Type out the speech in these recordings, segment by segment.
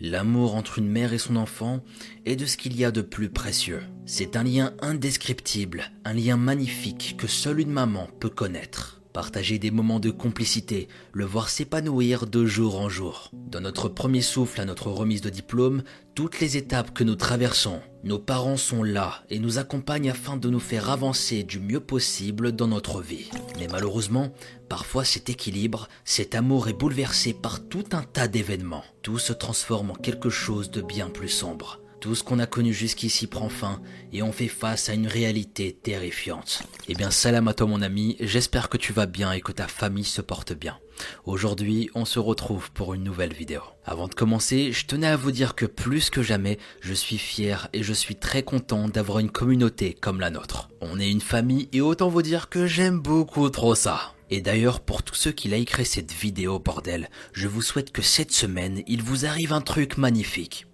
L'amour entre une mère et son enfant est de ce qu'il y a de plus précieux. C'est un lien indescriptible, un lien magnifique que seule une maman peut connaître. Partager des moments de complicité, le voir s'épanouir de jour en jour. Dans notre premier souffle à notre remise de diplôme, toutes les étapes que nous traversons, nos parents sont là et nous accompagnent afin de nous faire avancer du mieux possible dans notre vie. Mais malheureusement, parfois cet équilibre, cet amour est bouleversé par tout un tas d'événements. Tout se transforme en quelque chose de bien plus sombre. Tout ce qu'on a connu jusqu'ici prend fin et on fait face à une réalité terrifiante. Eh bien, salam à toi mon ami, j'espère que tu vas bien et que ta famille se porte bien. Aujourd'hui, on se retrouve pour une nouvelle vidéo. Avant de commencer, je tenais à vous dire que plus que jamais, je suis fier et je suis très content d'avoir une communauté comme la nôtre. On est une famille et autant vous dire que j'aime beaucoup trop ça. Et d'ailleurs, pour tous ceux qui likeraient cette vidéo, bordel, je vous souhaite que cette semaine, il vous arrive un truc magnifique.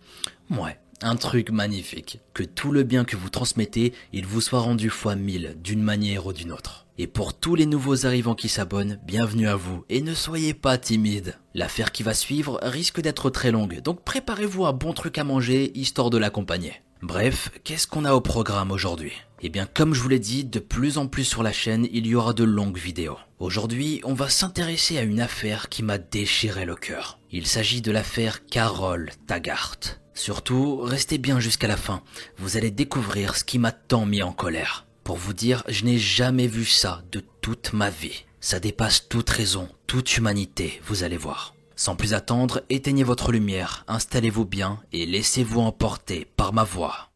Ouais, un truc magnifique. Que tout le bien que vous transmettez, il vous soit rendu fois mille, d'une manière ou d'une autre. Et pour tous les nouveaux arrivants qui s'abonnent, bienvenue à vous, et ne soyez pas timide. L'affaire qui va suivre risque d'être très longue, donc préparez-vous un bon truc à manger, histoire de l'accompagner. Bref, qu'est-ce qu'on a au programme aujourd'hui? Eh bien, comme je vous l'ai dit, de plus en plus sur la chaîne, il y aura de longues vidéos. Aujourd'hui, on va s'intéresser à une affaire qui m'a déchiré le cœur. Il s'agit de l'affaire Carole Taggart. Surtout, restez bien jusqu'à la fin. Vous allez découvrir ce qui m'a tant mis en colère. Pour vous dire, je n'ai jamais vu ça de toute ma vie. Ça dépasse toute raison, toute humanité, vous allez voir. Sans plus attendre, éteignez votre lumière, installez-vous bien et laissez-vous emporter par ma voix.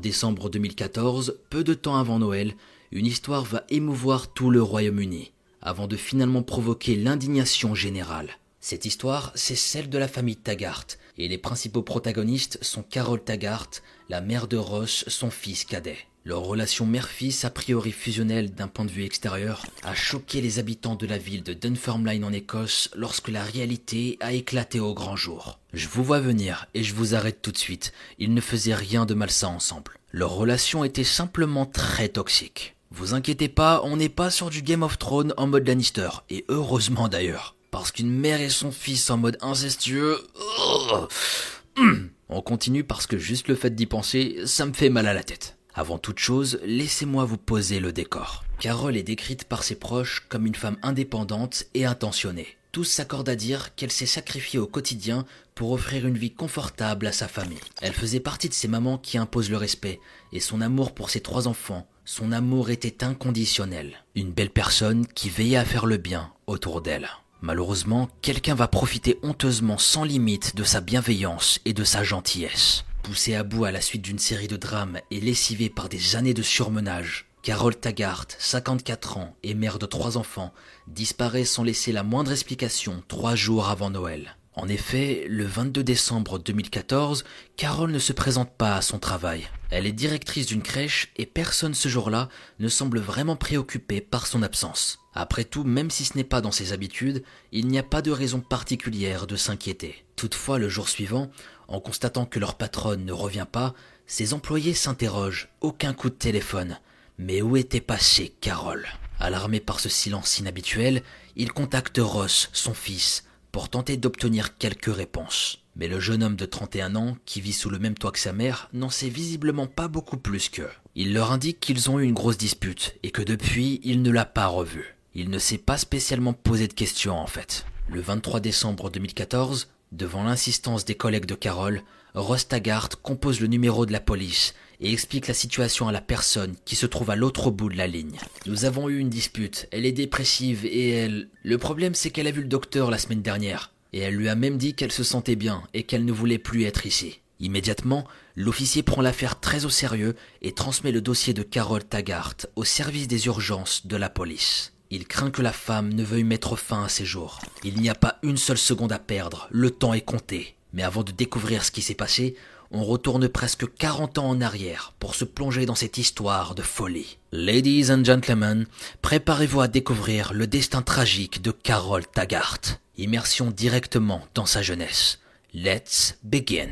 Décembre 2014, peu de temps avant Noël, une histoire va émouvoir tout le Royaume-Uni, avant de finalement provoquer l'indignation générale. Cette histoire, c'est celle de la famille Taggart, et les principaux protagonistes sont Carol Taggart, la mère de Ross, son fils cadet. Leur relation mère-fils, a priori fusionnelle d'un point de vue extérieur, a choqué les habitants de la ville de Dunfermline en Écosse lorsque la réalité a éclaté au grand jour. Je vous vois venir et je vous arrête tout de suite. Ils ne faisaient rien de malsain ensemble. Leur relation était simplement très toxique. Vous inquiétez pas, on n'est pas sur du Game of Thrones en mode Lannister, et heureusement d'ailleurs. Parce qu'une mère et son fils en mode incestueux... On continue parce que juste le fait d'y penser, ça me fait mal à la tête. Avant toute chose, laissez-moi vous poser le décor. Carole est décrite par ses proches comme une femme indépendante et intentionnée. Tous s'accordent à dire qu'elle s'est sacrifiée au quotidien pour offrir une vie confortable à sa famille. Elle faisait partie de ces mamans qui imposent le respect, et son amour pour ses trois enfants, son amour était inconditionnel. Une belle personne qui veillait à faire le bien autour d'elle. Malheureusement, quelqu'un va profiter honteusement sans limite de sa bienveillance et de sa gentillesse. Poussée à bout à la suite d'une série de drames et lessivée par des années de surmenage, Carole Taggart, 54 ans et mère de trois enfants, disparaît sans laisser la moindre explication trois jours avant Noël. En effet, le 22 décembre 2014, Carole ne se présente pas à son travail. Elle est directrice d'une crèche et personne ce jour-là ne semble vraiment préoccupé par son absence. Après tout, même si ce n'est pas dans ses habitudes, il n'y a pas de raison particulière de s'inquiéter. Toutefois, le jour suivant, en constatant que leur patronne ne revient pas, ses employés s'interrogent. Aucun coup de téléphone. Mais où était passée Carole? Alarmé par ce silence inhabituel, il contacte Ross, son fils, pour tenter d'obtenir quelques réponses. Mais le jeune homme de 31 ans, qui vit sous le même toit que sa mère, n'en sait visiblement pas beaucoup plus qu'eux. Il leur indique qu'ils ont eu une grosse dispute et que depuis, il ne l'a pas revue. Il ne s'est pas spécialement posé de questions en fait. Le 23 décembre 2014, devant l'insistance des collègues de Carole, Ross Taggart compose le numéro de la police et explique la situation à la personne qui se trouve à l'autre bout de la ligne. Nous avons eu une dispute, elle est dépressive et elle... Le problème c'est qu'elle a vu le docteur la semaine dernière, et elle lui a même dit qu'elle se sentait bien et qu'elle ne voulait plus être ici. Immédiatement, l'officier prend l'affaire très au sérieux et transmet le dossier de Carole Taggart au service des urgences de la police. Il craint que la femme ne veuille mettre fin à ses jours. Il n'y a pas une seule seconde à perdre, le temps est compté. Mais avant de découvrir ce qui s'est passé, on retourne presque 40 ans en arrière pour se plonger dans cette histoire de folie. Ladies and gentlemen, préparez-vous à découvrir le destin tragique de Carole Taggart. Immersion directement dans sa jeunesse. Let's begin.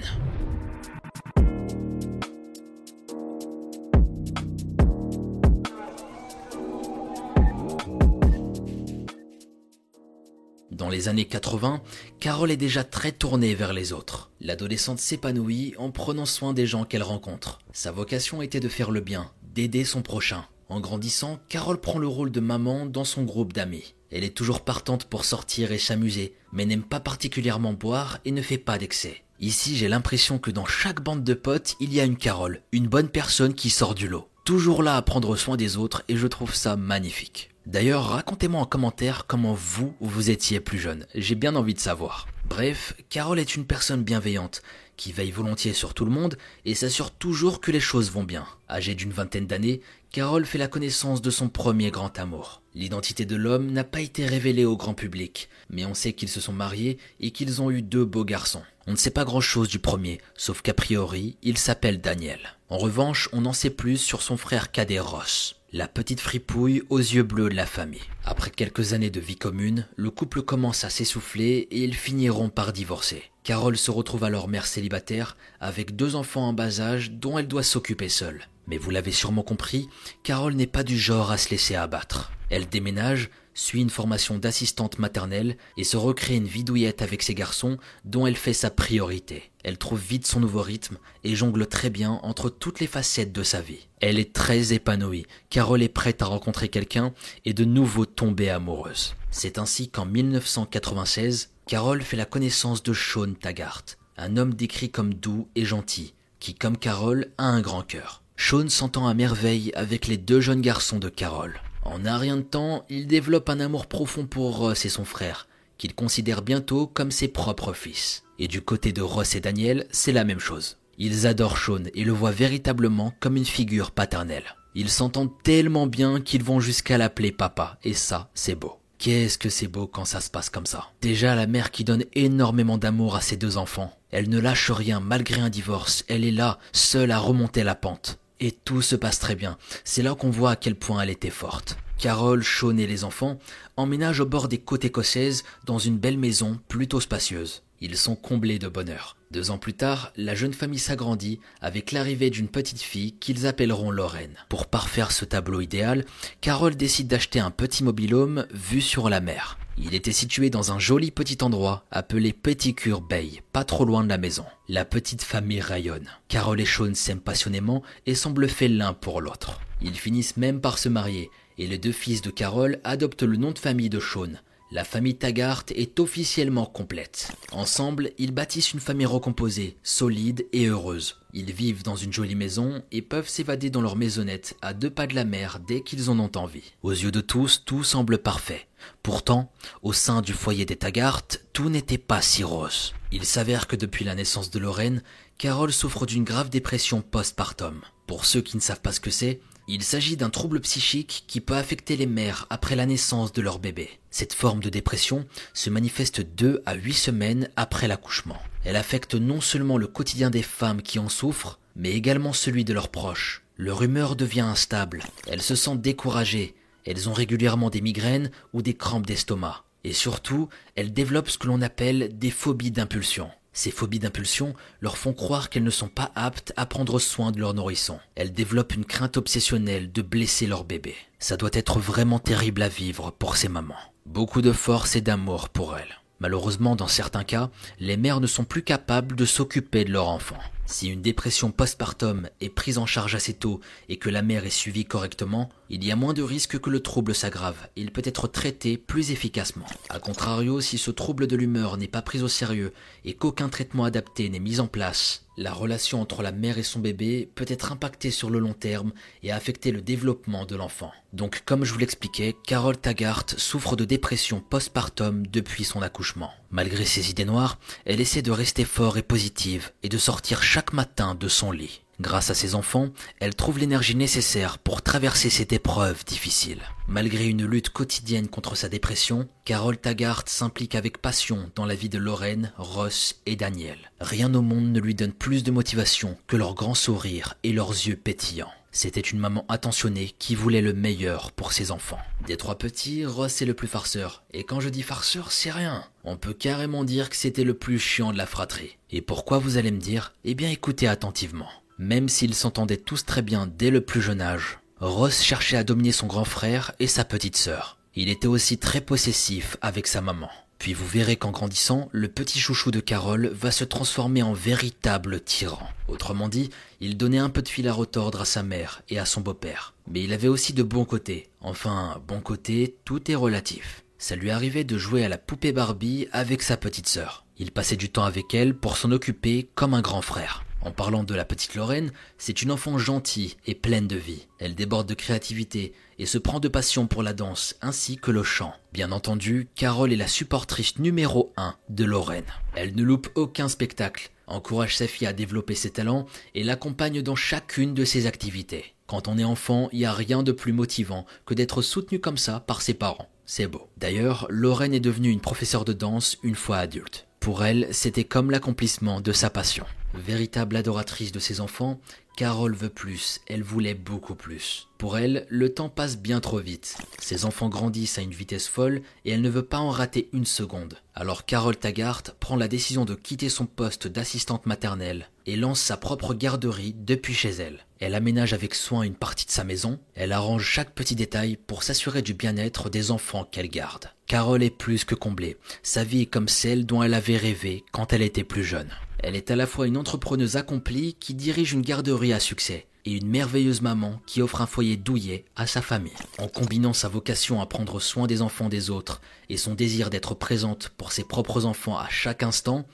Dans les années 80, Carole est déjà très tournée vers les autres. L'adolescente s'épanouit en prenant soin des gens qu'elle rencontre. Sa vocation était de faire le bien, d'aider son prochain. En grandissant, Carole prend le rôle de maman dans son groupe d'amis. Elle est toujours partante pour sortir et s'amuser, mais n'aime pas particulièrement boire et ne fait pas d'excès. Ici, j'ai l'impression que dans chaque bande de potes, il y a une Carole, une bonne personne qui sort du lot. Toujours là à prendre soin des autres et je trouve ça magnifique. D'ailleurs, racontez-moi en commentaire comment vous, vous étiez plus jeune. J'ai bien envie de savoir. Bref, Carole est une personne bienveillante, qui veille volontiers sur tout le monde et s'assure toujours que les choses vont bien. Âgée d'une vingtaine d'années, Carole fait la connaissance de son premier grand amour. L'identité de l'homme n'a pas été révélée au grand public, mais on sait qu'ils se sont mariés et qu'ils ont eu deux beaux garçons. On ne sait pas grand-chose du premier, sauf qu'a priori, il s'appelle Daniel. En revanche, on en sait plus sur son frère cadet Ross la petite fripouille aux yeux bleus de la famille. Après quelques années de vie commune, le couple commence à s'essouffler et ils finiront par divorcer. Carole se retrouve alors mère célibataire avec deux enfants en bas âge dont elle doit s'occuper seule. Mais vous l'avez sûrement compris, Carole n'est pas du genre à se laisser abattre. Elle déménage, suit une formation d'assistante maternelle et se recrée une vie douillette avec ses garçons dont elle fait sa priorité. Elle trouve vite son nouveau rythme et jongle très bien entre toutes les facettes de sa vie. Elle est très épanouie, Carole est prête à rencontrer quelqu'un et de nouveau tomber amoureuse. C'est ainsi qu'en 1996, Carole fait la connaissance de Sean Taggart, un homme décrit comme doux et gentil, qui comme Carole a un grand cœur. Sean s'entend à merveille avec les deux jeunes garçons de Carole. En un rien de temps, il développe un amour profond pour Ross et son frère, qu'il considère bientôt comme ses propres fils. Et du côté de Ross et Daniel, c'est la même chose. Ils adorent Sean et le voient véritablement comme une figure paternelle. Ils s'entendent tellement bien qu'ils vont jusqu'à l'appeler papa, et ça, c'est beau. Qu'est-ce que c'est beau quand ça se passe comme ça. Déjà la mère qui donne énormément d'amour à ses deux enfants. Elle ne lâche rien malgré un divorce, elle est là, seule à remonter la pente. Et tout se passe très bien. C'est là qu'on voit à quel point elle était forte. Carole, Sean et les enfants emménagent au bord des côtes écossaises dans une belle maison plutôt spacieuse. Ils sont comblés de bonheur. Deux ans plus tard, la jeune famille s'agrandit avec l'arrivée d'une petite fille qu'ils appelleront Lorraine. Pour parfaire ce tableau idéal, Carole décide d'acheter un petit mobilhome vu sur la mer. Il était situé dans un joli petit endroit appelé Petitcure Bay, pas trop loin de la maison. La petite famille rayonne. Carole et Sean s'aiment passionnément et semblent faits l'un pour l'autre. Ils finissent même par se marier et les deux fils de Carole adoptent le nom de famille de Sean. La famille Taggart est officiellement complète. Ensemble, ils bâtissent une famille recomposée, solide et heureuse. Ils vivent dans une jolie maison et peuvent s'évader dans leur maisonnette à deux pas de la mer dès qu'ils en ont envie. Aux yeux de tous, tout semble parfait. Pourtant, au sein du foyer des Taggart, tout n'était pas si rose. Il s'avère que depuis la naissance de Lorraine, Carole souffre d'une grave dépression postpartum. Pour ceux qui ne savent pas ce que c'est, il s'agit d'un trouble psychique qui peut affecter les mères après la naissance de leur bébé. Cette forme de dépression se manifeste 2 à 8 semaines après l'accouchement. Elle affecte non seulement le quotidien des femmes qui en souffrent, mais également celui de leurs proches. Leur humeur devient instable, elles se sentent découragées, elles ont régulièrement des migraines ou des crampes d'estomac. Et surtout, elles développent ce que l'on appelle des phobies d'impulsion. Ces phobies d'impulsion leur font croire qu'elles ne sont pas aptes à prendre soin de leur nourrisson. Elles développent une crainte obsessionnelle de blesser leur bébé. Ça doit être vraiment terrible à vivre pour ces mamans. Beaucoup de force et d'amour pour elles. Malheureusement, dans certains cas, les mères ne sont plus capables de s'occuper de leur enfant. Si une dépression postpartum est prise en charge assez tôt et que la mère est suivie correctement, il y a moins de risques que le trouble s'aggrave. Il peut être traité plus efficacement. A contrario, si ce trouble de l'humeur n'est pas pris au sérieux et qu'aucun traitement adapté n'est mis en place, la relation entre la mère et son bébé peut être impactée sur le long terme et affecter le développement de l'enfant. Donc comme je vous l'expliquais, Carole Taggart souffre de dépression postpartum depuis son accouchement. Malgré ses idées noires, elle essaie de rester fort et positive et de sortir chaque matin de son lit. Grâce à ses enfants, elle trouve l'énergie nécessaire pour traverser cette épreuve difficile. Malgré une lutte quotidienne contre sa dépression, Carole Taggart s'implique avec passion dans la vie de Lorraine, Ross et Daniel. Rien au monde ne lui donne plus de motivation que leurs grands sourires et leurs yeux pétillants. C'était une maman attentionnée qui voulait le meilleur pour ses enfants. Des trois petits, Ross est le plus farceur. Et quand je dis farceur, c'est rien. On peut carrément dire que c'était le plus chiant de la fratrie. Et pourquoi vous allez me dire? Eh bien écoutez attentivement. Même s'ils s'entendaient tous très bien dès le plus jeune âge, Ross cherchait à dominer son grand frère et sa petite sœur. Il était aussi très possessif avec sa maman. Puis vous verrez qu'en grandissant, le petit chouchou de Carole va se transformer en véritable tyran. Autrement dit, il donnait un peu de fil à retordre à sa mère et à son beau-père. Mais il avait aussi de bons côtés. Enfin, bon côté, tout est relatif. Ça lui arrivait de jouer à la poupée Barbie avec sa petite sœur. Il passait du temps avec elle pour s'en occuper comme un grand frère. En parlant de la petite Lorraine, c'est une enfant gentille et pleine de vie. Elle déborde de créativité et se prend de passion pour la danse ainsi que le chant. Bien entendu, Carole est la supportrice numéro 1 de Lorraine. Elle ne loupe aucun spectacle, encourage sa fille à développer ses talents et l'accompagne dans chacune de ses activités. Quand on est enfant, il n'y a rien de plus motivant que d'être soutenu comme ça par ses parents. C'est beau. D'ailleurs, Lorraine est devenue une professeure de danse une fois adulte. Pour elle, c'était comme l'accomplissement de sa passion. Véritable adoratrice de ses enfants, Carole veut plus, elle voulait beaucoup plus. Pour elle, le temps passe bien trop vite. Ses enfants grandissent à une vitesse folle et elle ne veut pas en rater une seconde. Alors Carole Taggart prend la décision de quitter son poste d'assistante maternelle et lance sa propre garderie depuis chez elle. Elle aménage avec soin une partie de sa maison, elle arrange chaque petit détail pour s'assurer du bien-être des enfants qu'elle garde. Carole est plus que comblée. Sa vie est comme celle dont elle avait rêvé quand elle était plus jeune. Elle est à la fois une entrepreneuse accomplie qui dirige une garderie à succès et une merveilleuse maman qui offre un foyer douillet à sa famille. En combinant sa vocation à prendre soin des enfants des autres et son désir d'être présente pour ses propres enfants à chaque instant,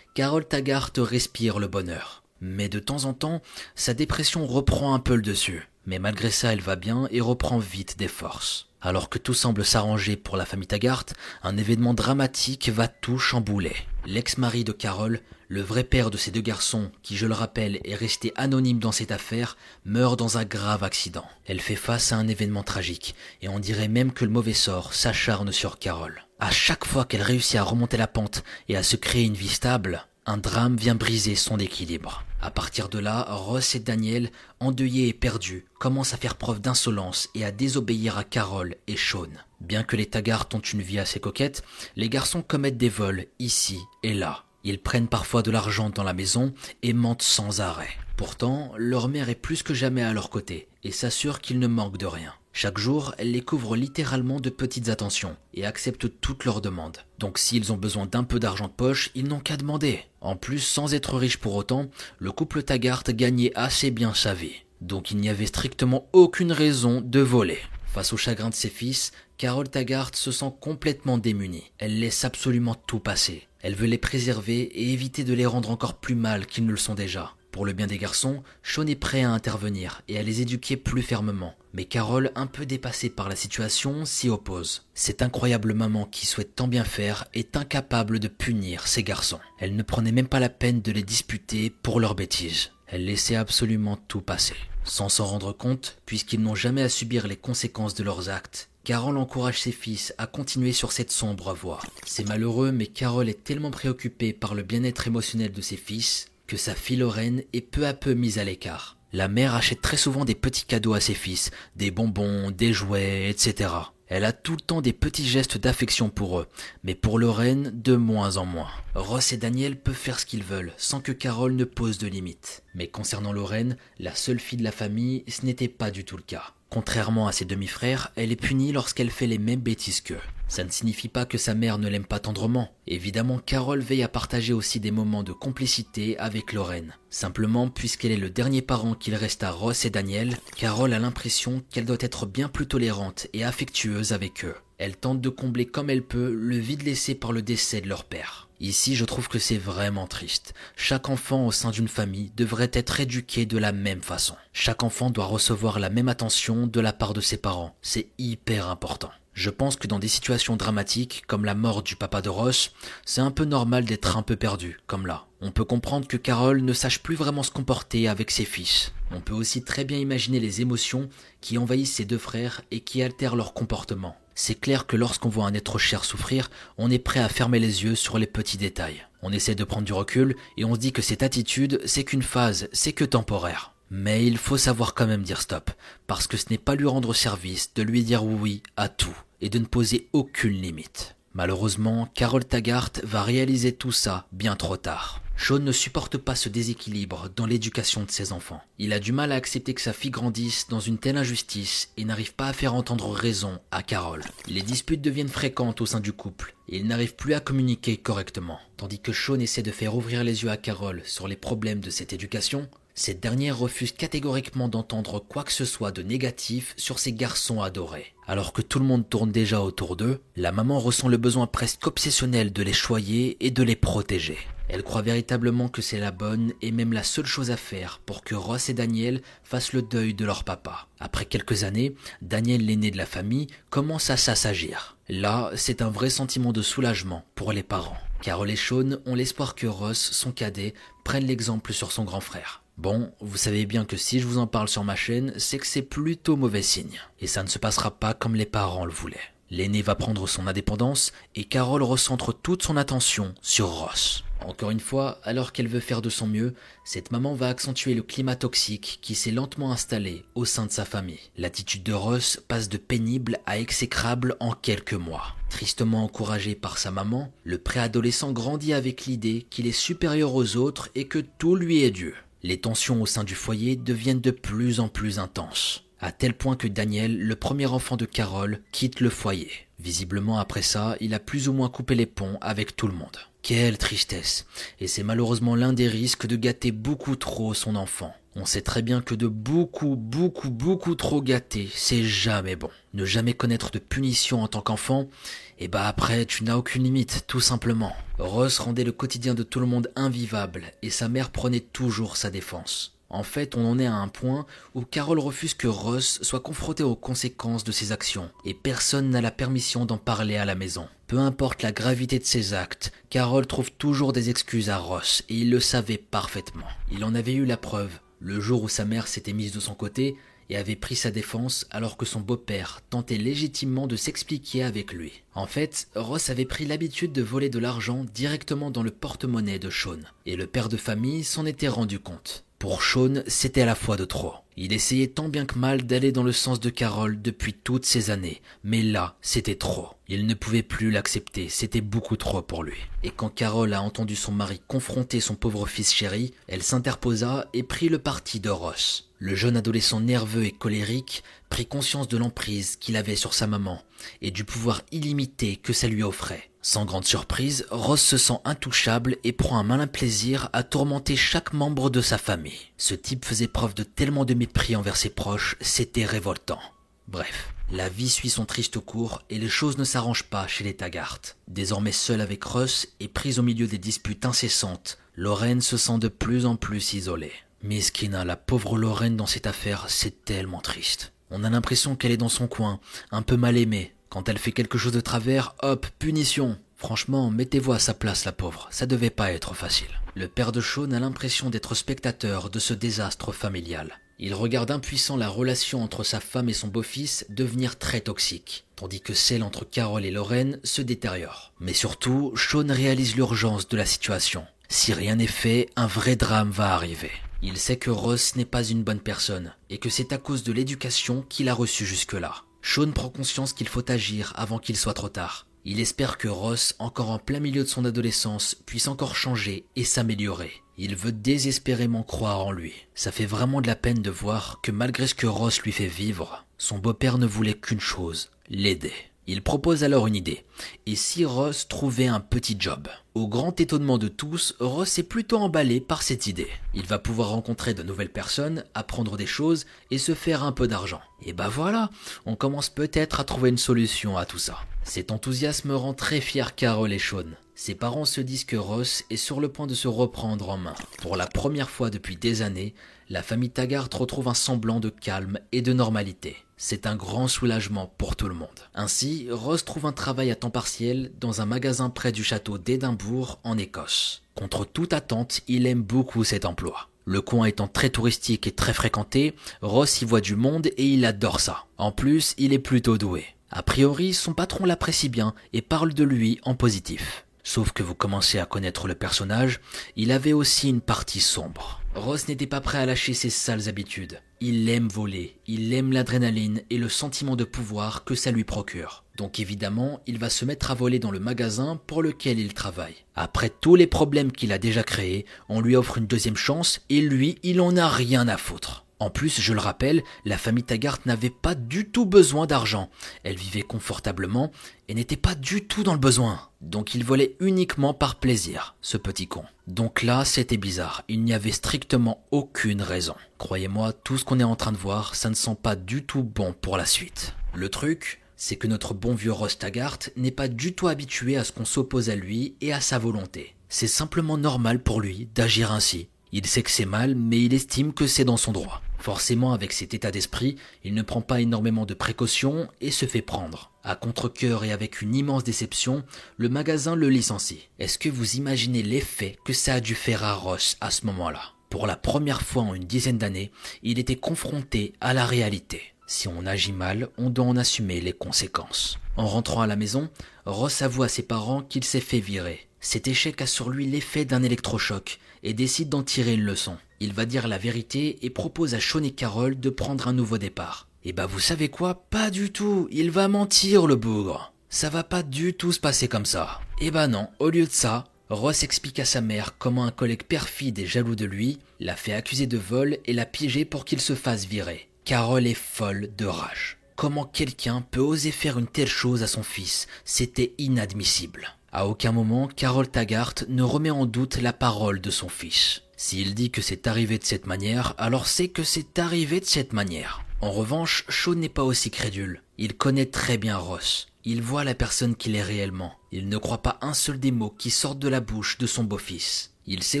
Carole Taggart respire le bonheur. Mais de temps en temps, sa dépression reprend un peu le dessus. Mais malgré ça, elle va bien et reprend vite des forces. Alors que tout semble s'arranger pour la famille Taggart, un événement dramatique va tout chambouler. L'ex-mari de Carole, le vrai père de ces deux garçons, qui je le rappelle est resté anonyme dans cette affaire, meurt dans un grave accident. Elle fait face à un événement tragique, et on dirait même que le mauvais sort s'acharne sur Carole. À chaque fois qu'elle réussit à remonter la pente et à se créer une vie stable, un drame vient briser son équilibre. À partir de là, Ross et Daniel, endeuillés et perdus, commencent à faire preuve d'insolence et à désobéir à Carole et Sean. Bien que les Taggart ont une vie assez coquette, les garçons commettent des vols ici et là. Ils prennent parfois de l'argent dans la maison et mentent sans arrêt. Pourtant, leur mère est plus que jamais à leur côté et s'assure qu'ils ne manquent de rien. Chaque jour, elle les couvre littéralement de petites attentions et accepte toutes leurs demandes. Donc s'ils ont besoin d'un peu d'argent de poche, ils n'ont qu'à demander. En plus, sans être riche pour autant, le couple Taggart gagnait assez bien sa vie. Donc il n'y avait strictement aucune raison de voler. Face au chagrin de ses fils, Carole Taggart se sent complètement démunie. Elle laisse absolument tout passer. Elle veut les préserver et éviter de les rendre encore plus mal qu'ils ne le sont déjà. Pour le bien des garçons, Sean est prêt à intervenir et à les éduquer plus fermement. Mais Carole, un peu dépassée par la situation, s'y oppose. Cette incroyable maman qui souhaite tant bien faire est incapable de punir ses garçons. Elle ne prenait même pas la peine de les disputer pour leurs bêtises. Elle laissait absolument tout passer. Sans s'en rendre compte, puisqu'ils n'ont jamais à subir les conséquences de leurs actes, Carole encourage ses fils à continuer sur cette sombre voie. C'est malheureux, mais Carole est tellement préoccupée par le bien-être émotionnel de ses fils que sa fille Lorraine est peu à peu mise à l'écart. La mère achète très souvent des petits cadeaux à ses fils, des bonbons, des jouets, etc. Elle a tout le temps des petits gestes d'affection pour eux, mais pour Lorraine, de moins en moins. Ross et Daniel peuvent faire ce qu'ils veulent, sans que Carole ne pose de limites. Mais concernant Lorraine, la seule fille de la famille, ce n'était pas du tout le cas. Contrairement à ses demi-frères, elle est punie lorsqu'elle fait les mêmes bêtises qu'eux. Ça ne signifie pas que sa mère ne l'aime pas tendrement. Évidemment, Carole veille à partager aussi des moments de complicité avec Lorraine. Simplement, puisqu'elle est le dernier parent qu'il reste à Ross et Daniel, Carole a l'impression qu'elle doit être bien plus tolérante et affectueuse avec eux. Elle tente de combler comme elle peut le vide laissé par le décès de leur père. Ici, je trouve que c'est vraiment triste. Chaque enfant au sein d'une famille devrait être éduqué de la même façon. Chaque enfant doit recevoir la même attention de la part de ses parents. C'est hyper important. Je pense que dans des situations dramatiques, comme la mort du papa de Ross, c'est un peu normal d'être un peu perdu, comme là. On peut comprendre que Carole ne sache plus vraiment se comporter avec ses fils. On peut aussi très bien imaginer les émotions qui envahissent ses deux frères et qui altèrent leur comportement. C'est clair que lorsqu'on voit un être cher souffrir, on est prêt à fermer les yeux sur les petits détails. On essaie de prendre du recul et on se dit que cette attitude, c'est qu'une phase, c'est que temporaire. Mais il faut savoir quand même dire stop, parce que ce n'est pas lui rendre service de lui dire oui à tout et de ne poser aucune limite. Malheureusement, Carole Taggart va réaliser tout ça bien trop tard. Sean ne supporte pas ce déséquilibre dans l'éducation de ses enfants. Il a du mal à accepter que sa fille grandisse dans une telle injustice et n'arrive pas à faire entendre raison à Carole. Les disputes deviennent fréquentes au sein du couple et il n'arrive plus à communiquer correctement. Tandis que Sean essaie de faire ouvrir les yeux à Carole sur les problèmes de cette éducation, cette dernière refuse catégoriquement d'entendre quoi que ce soit de négatif sur ses garçons adorés. Alors que tout le monde tourne déjà autour d'eux, la maman ressent le besoin presque obsessionnel de les choyer et de les protéger. Elle croit véritablement que c'est la bonne et même la seule chose à faire pour que Ross et Daniel fassent le deuil de leur papa. Après quelques années, Daniel l'aîné de la famille commence à s'assagir. Là, c'est un vrai sentiment de soulagement pour les parents. Carole et Sean ont l'espoir que Ross, son cadet, prenne l'exemple sur son grand frère. Bon, vous savez bien que si je vous en parle sur ma chaîne, c'est que c'est plutôt mauvais signe. Et ça ne se passera pas comme les parents le voulaient. L'aîné va prendre son indépendance et Carole recentre toute son attention sur Ross. Encore une fois, alors qu'elle veut faire de son mieux, cette maman va accentuer le climat toxique qui s'est lentement installé au sein de sa famille. L'attitude de Ross passe de pénible à exécrable en quelques mois. Tristement encouragé par sa maman, le préadolescent grandit avec l'idée qu'il est supérieur aux autres et que tout lui est dû. Les tensions au sein du foyer deviennent de plus en plus intenses, à tel point que Daniel, le premier enfant de Carole, quitte le foyer. Visiblement après ça, il a plus ou moins coupé les ponts avec tout le monde. Quelle tristesse. Et c'est malheureusement l'un des risques de gâter beaucoup trop son enfant. On sait très bien que de beaucoup, beaucoup, beaucoup trop gâter, c'est jamais bon. Ne jamais connaître de punition en tant qu'enfant, et eh bah après, tu n'as aucune limite, tout simplement. Ross rendait le quotidien de tout le monde invivable, et sa mère prenait toujours sa défense. En fait, on en est à un point où Carole refuse que Ross soit confronté aux conséquences de ses actions, et personne n'a la permission d'en parler à la maison. Peu importe la gravité de ses actes, Carole trouve toujours des excuses à Ross, et il le savait parfaitement. Il en avait eu la preuve. Le jour où sa mère s'était mise de son côté, et avait pris sa défense alors que son beau-père tentait légitimement de s'expliquer avec lui. En fait, Ross avait pris l'habitude de voler de l'argent directement dans le porte-monnaie de Sean, et le père de famille s'en était rendu compte. Pour Sean, c'était à la fois de trop. Il essayait tant bien que mal d'aller dans le sens de Carole depuis toutes ces années, mais là, c'était trop. Il ne pouvait plus l'accepter, c'était beaucoup trop pour lui. Et quand Carole a entendu son mari confronter son pauvre fils chéri, elle s'interposa et prit le parti de Ross. Le jeune adolescent nerveux et colérique prit conscience de l'emprise qu'il avait sur sa maman et du pouvoir illimité que ça lui offrait. Sans grande surprise, Ross se sent intouchable et prend un malin plaisir à tourmenter chaque membre de sa famille. Ce type faisait preuve de tellement de mépris envers ses proches, c'était révoltant. Bref, la vie suit son triste cours et les choses ne s'arrangent pas chez les Taggart. Désormais seule avec Ross et prise au milieu des disputes incessantes, Lorraine se sent de plus en plus isolée. Miskina, la pauvre Lorraine dans cette affaire, c'est tellement triste. On a l'impression qu'elle est dans son coin, un peu mal aimée, quand elle fait quelque chose de travers, hop, punition. Franchement, mettez-vous à sa place, la pauvre. Ça devait pas être facile. Le père de Sean a l'impression d'être spectateur de ce désastre familial. Il regarde impuissant la relation entre sa femme et son beau-fils devenir très toxique, tandis que celle entre Carole et Lorraine se détériore. Mais surtout, Sean réalise l'urgence de la situation. Si rien n'est fait, un vrai drame va arriver. Il sait que Ross n'est pas une bonne personne, et que c'est à cause de l'éducation qu'il a reçue jusque-là. Sean prend conscience qu'il faut agir avant qu'il soit trop tard. Il espère que Ross, encore en plein milieu de son adolescence, puisse encore changer et s'améliorer. Il veut désespérément croire en lui. Ça fait vraiment de la peine de voir que malgré ce que Ross lui fait vivre, son beau-père ne voulait qu'une chose, l'aider. Il propose alors une idée. Et si Ross trouvait un petit job? Au grand étonnement de tous, Ross est plutôt emballé par cette idée. Il va pouvoir rencontrer de nouvelles personnes, apprendre des choses et se faire un peu d'argent. Et bah voilà, on commence peut-être à trouver une solution à tout ça. Cet enthousiasme rend très fier Carol et Sean. Ses parents se disent que Ross est sur le point de se reprendre en main. Pour la première fois depuis des années, la famille Taggart retrouve un semblant de calme et de normalité. C'est un grand soulagement pour tout le monde. Ainsi, Ross trouve un travail à temps partiel dans un magasin près du château d'Édimbourg en Écosse. Contre toute attente, il aime beaucoup cet emploi. Le coin étant très touristique et très fréquenté, Ross y voit du monde et il adore ça. En plus, il est plutôt doué. A priori, son patron l'apprécie bien et parle de lui en positif. Sauf que vous commencez à connaître le personnage, il avait aussi une partie sombre. Ross n'était pas prêt à lâcher ses sales habitudes. Il aime voler, il aime l'adrénaline et le sentiment de pouvoir que ça lui procure. Donc évidemment, il va se mettre à voler dans le magasin pour lequel il travaille. Après tous les problèmes qu'il a déjà créés, on lui offre une deuxième chance et lui, il en a rien à foutre. En plus, je le rappelle, la famille Taggart n'avait pas du tout besoin d'argent. Elle vivait confortablement et n'était pas du tout dans le besoin. Donc il volait uniquement par plaisir, ce petit con. Donc là, c'était bizarre. Il n'y avait strictement aucune raison. Croyez-moi, tout ce qu'on est en train de voir, ça ne sent pas du tout bon pour la suite. Le truc, c'est que notre bon vieux Ross Taggart n'est pas du tout habitué à ce qu'on s'oppose à lui et à sa volonté. C'est simplement normal pour lui d'agir ainsi. Il sait que c'est mal, mais il estime que c'est dans son droit. Forcément, avec cet état d'esprit, il ne prend pas énormément de précautions et se fait prendre. À contre-coeur et avec une immense déception, le magasin le licencie. Est-ce que vous imaginez l'effet que ça a dû faire à Ross à ce moment-là? Pour la première fois en une dizaine d'années, il était confronté à la réalité. Si on agit mal, on doit en assumer les conséquences. En rentrant à la maison, Ross avoue à ses parents qu'il s'est fait virer. Cet échec a sur lui l'effet d'un électrochoc et décide d'en tirer une leçon. Il va dire la vérité et propose à Sean et Carol de prendre un nouveau départ. Et bah vous savez quoi? Pas du tout, il va mentir le bougre. Ça va pas du tout se passer comme ça. Et bah non, au lieu de ça, Ross explique à sa mère comment un collègue perfide et jaloux de lui l'a fait accuser de vol et l'a piégé pour qu'il se fasse virer. Carol est folle de rage. Comment quelqu'un peut oser faire une telle chose à son fils? C'était inadmissible. À aucun moment, Carol Taggart ne remet en doute la parole de son fils. S'il dit que c'est arrivé de cette manière, alors c'est que c'est arrivé de cette manière. En revanche, Shawn n'est pas aussi crédule. Il connaît très bien Ross. Il voit la personne qu'il est réellement. Il ne croit pas un seul des mots qui sortent de la bouche de son beau-fils. Il sait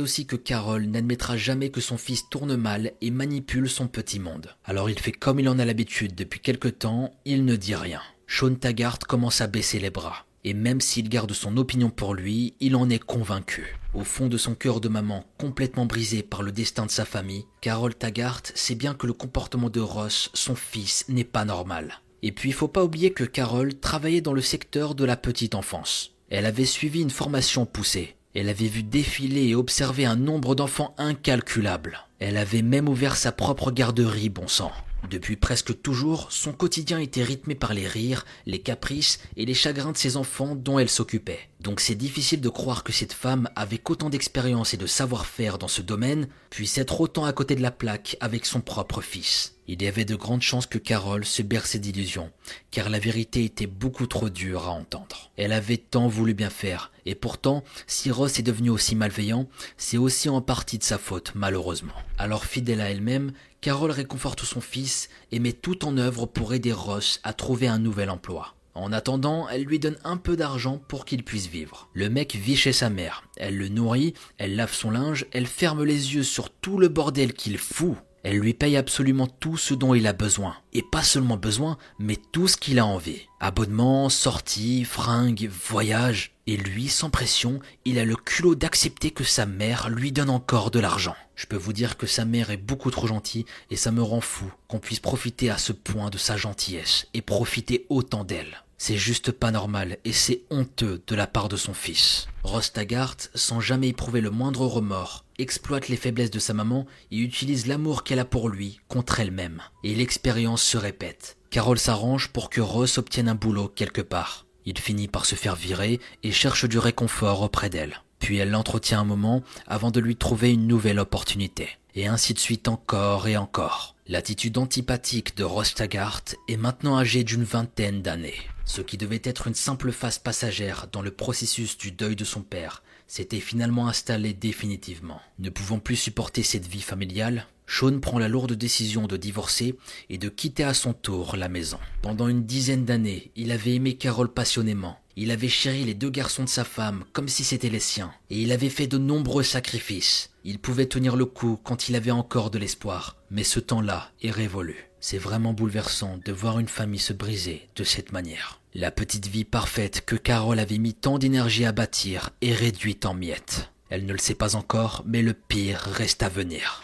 aussi que Carol n'admettra jamais que son fils tourne mal et manipule son petit monde. Alors il fait comme il en a l'habitude depuis quelque temps, il ne dit rien. Sean Taggart commence à baisser les bras et même s'il garde son opinion pour lui, il en est convaincu. Au fond de son cœur de maman, complètement brisé par le destin de sa famille, Carol Taggart sait bien que le comportement de Ross, son fils, n'est pas normal. Et puis il faut pas oublier que Carol travaillait dans le secteur de la petite enfance. Elle avait suivi une formation poussée. Elle avait vu défiler et observer un nombre d'enfants incalculable. Elle avait même ouvert sa propre garderie, bon sang. Depuis presque toujours, son quotidien était rythmé par les rires, les caprices et les chagrins de ses enfants dont elle s'occupait. Donc c'est difficile de croire que cette femme, avec autant d'expérience et de savoir-faire dans ce domaine, puisse être autant à côté de la plaque avec son propre fils. Il y avait de grandes chances que Carole se berçait d'illusions, car la vérité était beaucoup trop dure à entendre. Elle avait tant voulu bien faire, et pourtant, si Ross est devenu aussi malveillant, c'est aussi en partie de sa faute, malheureusement. Alors fidèle à elle-même, Carole réconforte son fils et met tout en œuvre pour aider Ross à trouver un nouvel emploi. En attendant, elle lui donne un peu d'argent pour qu'il puisse vivre. Le mec vit chez sa mère. Elle le nourrit, elle lave son linge, elle ferme les yeux sur tout le bordel qu'il fout. Elle lui paye absolument tout ce dont il a besoin. Et pas seulement besoin, mais tout ce qu'il a envie. Abonnement, sortie, fringues, voyage. Et lui, sans pression, il a le culot d'accepter que sa mère lui donne encore de l'argent. Je peux vous dire que sa mère est beaucoup trop gentille et ça me rend fou qu'on puisse profiter à ce point de sa gentillesse et profiter autant d'elle. C'est juste pas normal et c'est honteux de la part de son fils. Ross Taggart, sans jamais éprouver le moindre remords, exploite les faiblesses de sa maman et utilise l'amour qu'elle a pour lui contre elle-même. Et l'expérience se répète. Carole s'arrange pour que Ross obtienne un boulot quelque part. Il finit par se faire virer et cherche du réconfort auprès d'elle. Puis elle l'entretient un moment avant de lui trouver une nouvelle opportunité. Et ainsi de suite encore et encore. L'attitude antipathique de Ross Taggart est maintenant âgée d'une vingtaine d'années. Ce qui devait être une simple phase passagère dans le processus du deuil de son père s'était finalement installé définitivement. Ne pouvant plus supporter cette vie familiale, Sean prend la lourde décision de divorcer et de quitter à son tour la maison. Pendant une dizaine d'années, il avait aimé Carole passionnément. Il avait chéri les deux garçons de sa femme comme si c'étaient les siens, et il avait fait de nombreux sacrifices. Il pouvait tenir le coup quand il avait encore de l'espoir, mais ce temps-là est révolu. C'est vraiment bouleversant de voir une famille se briser de cette manière. La petite vie parfaite que Carole avait mis tant d'énergie à bâtir est réduite en miettes. Elle ne le sait pas encore, mais le pire reste à venir.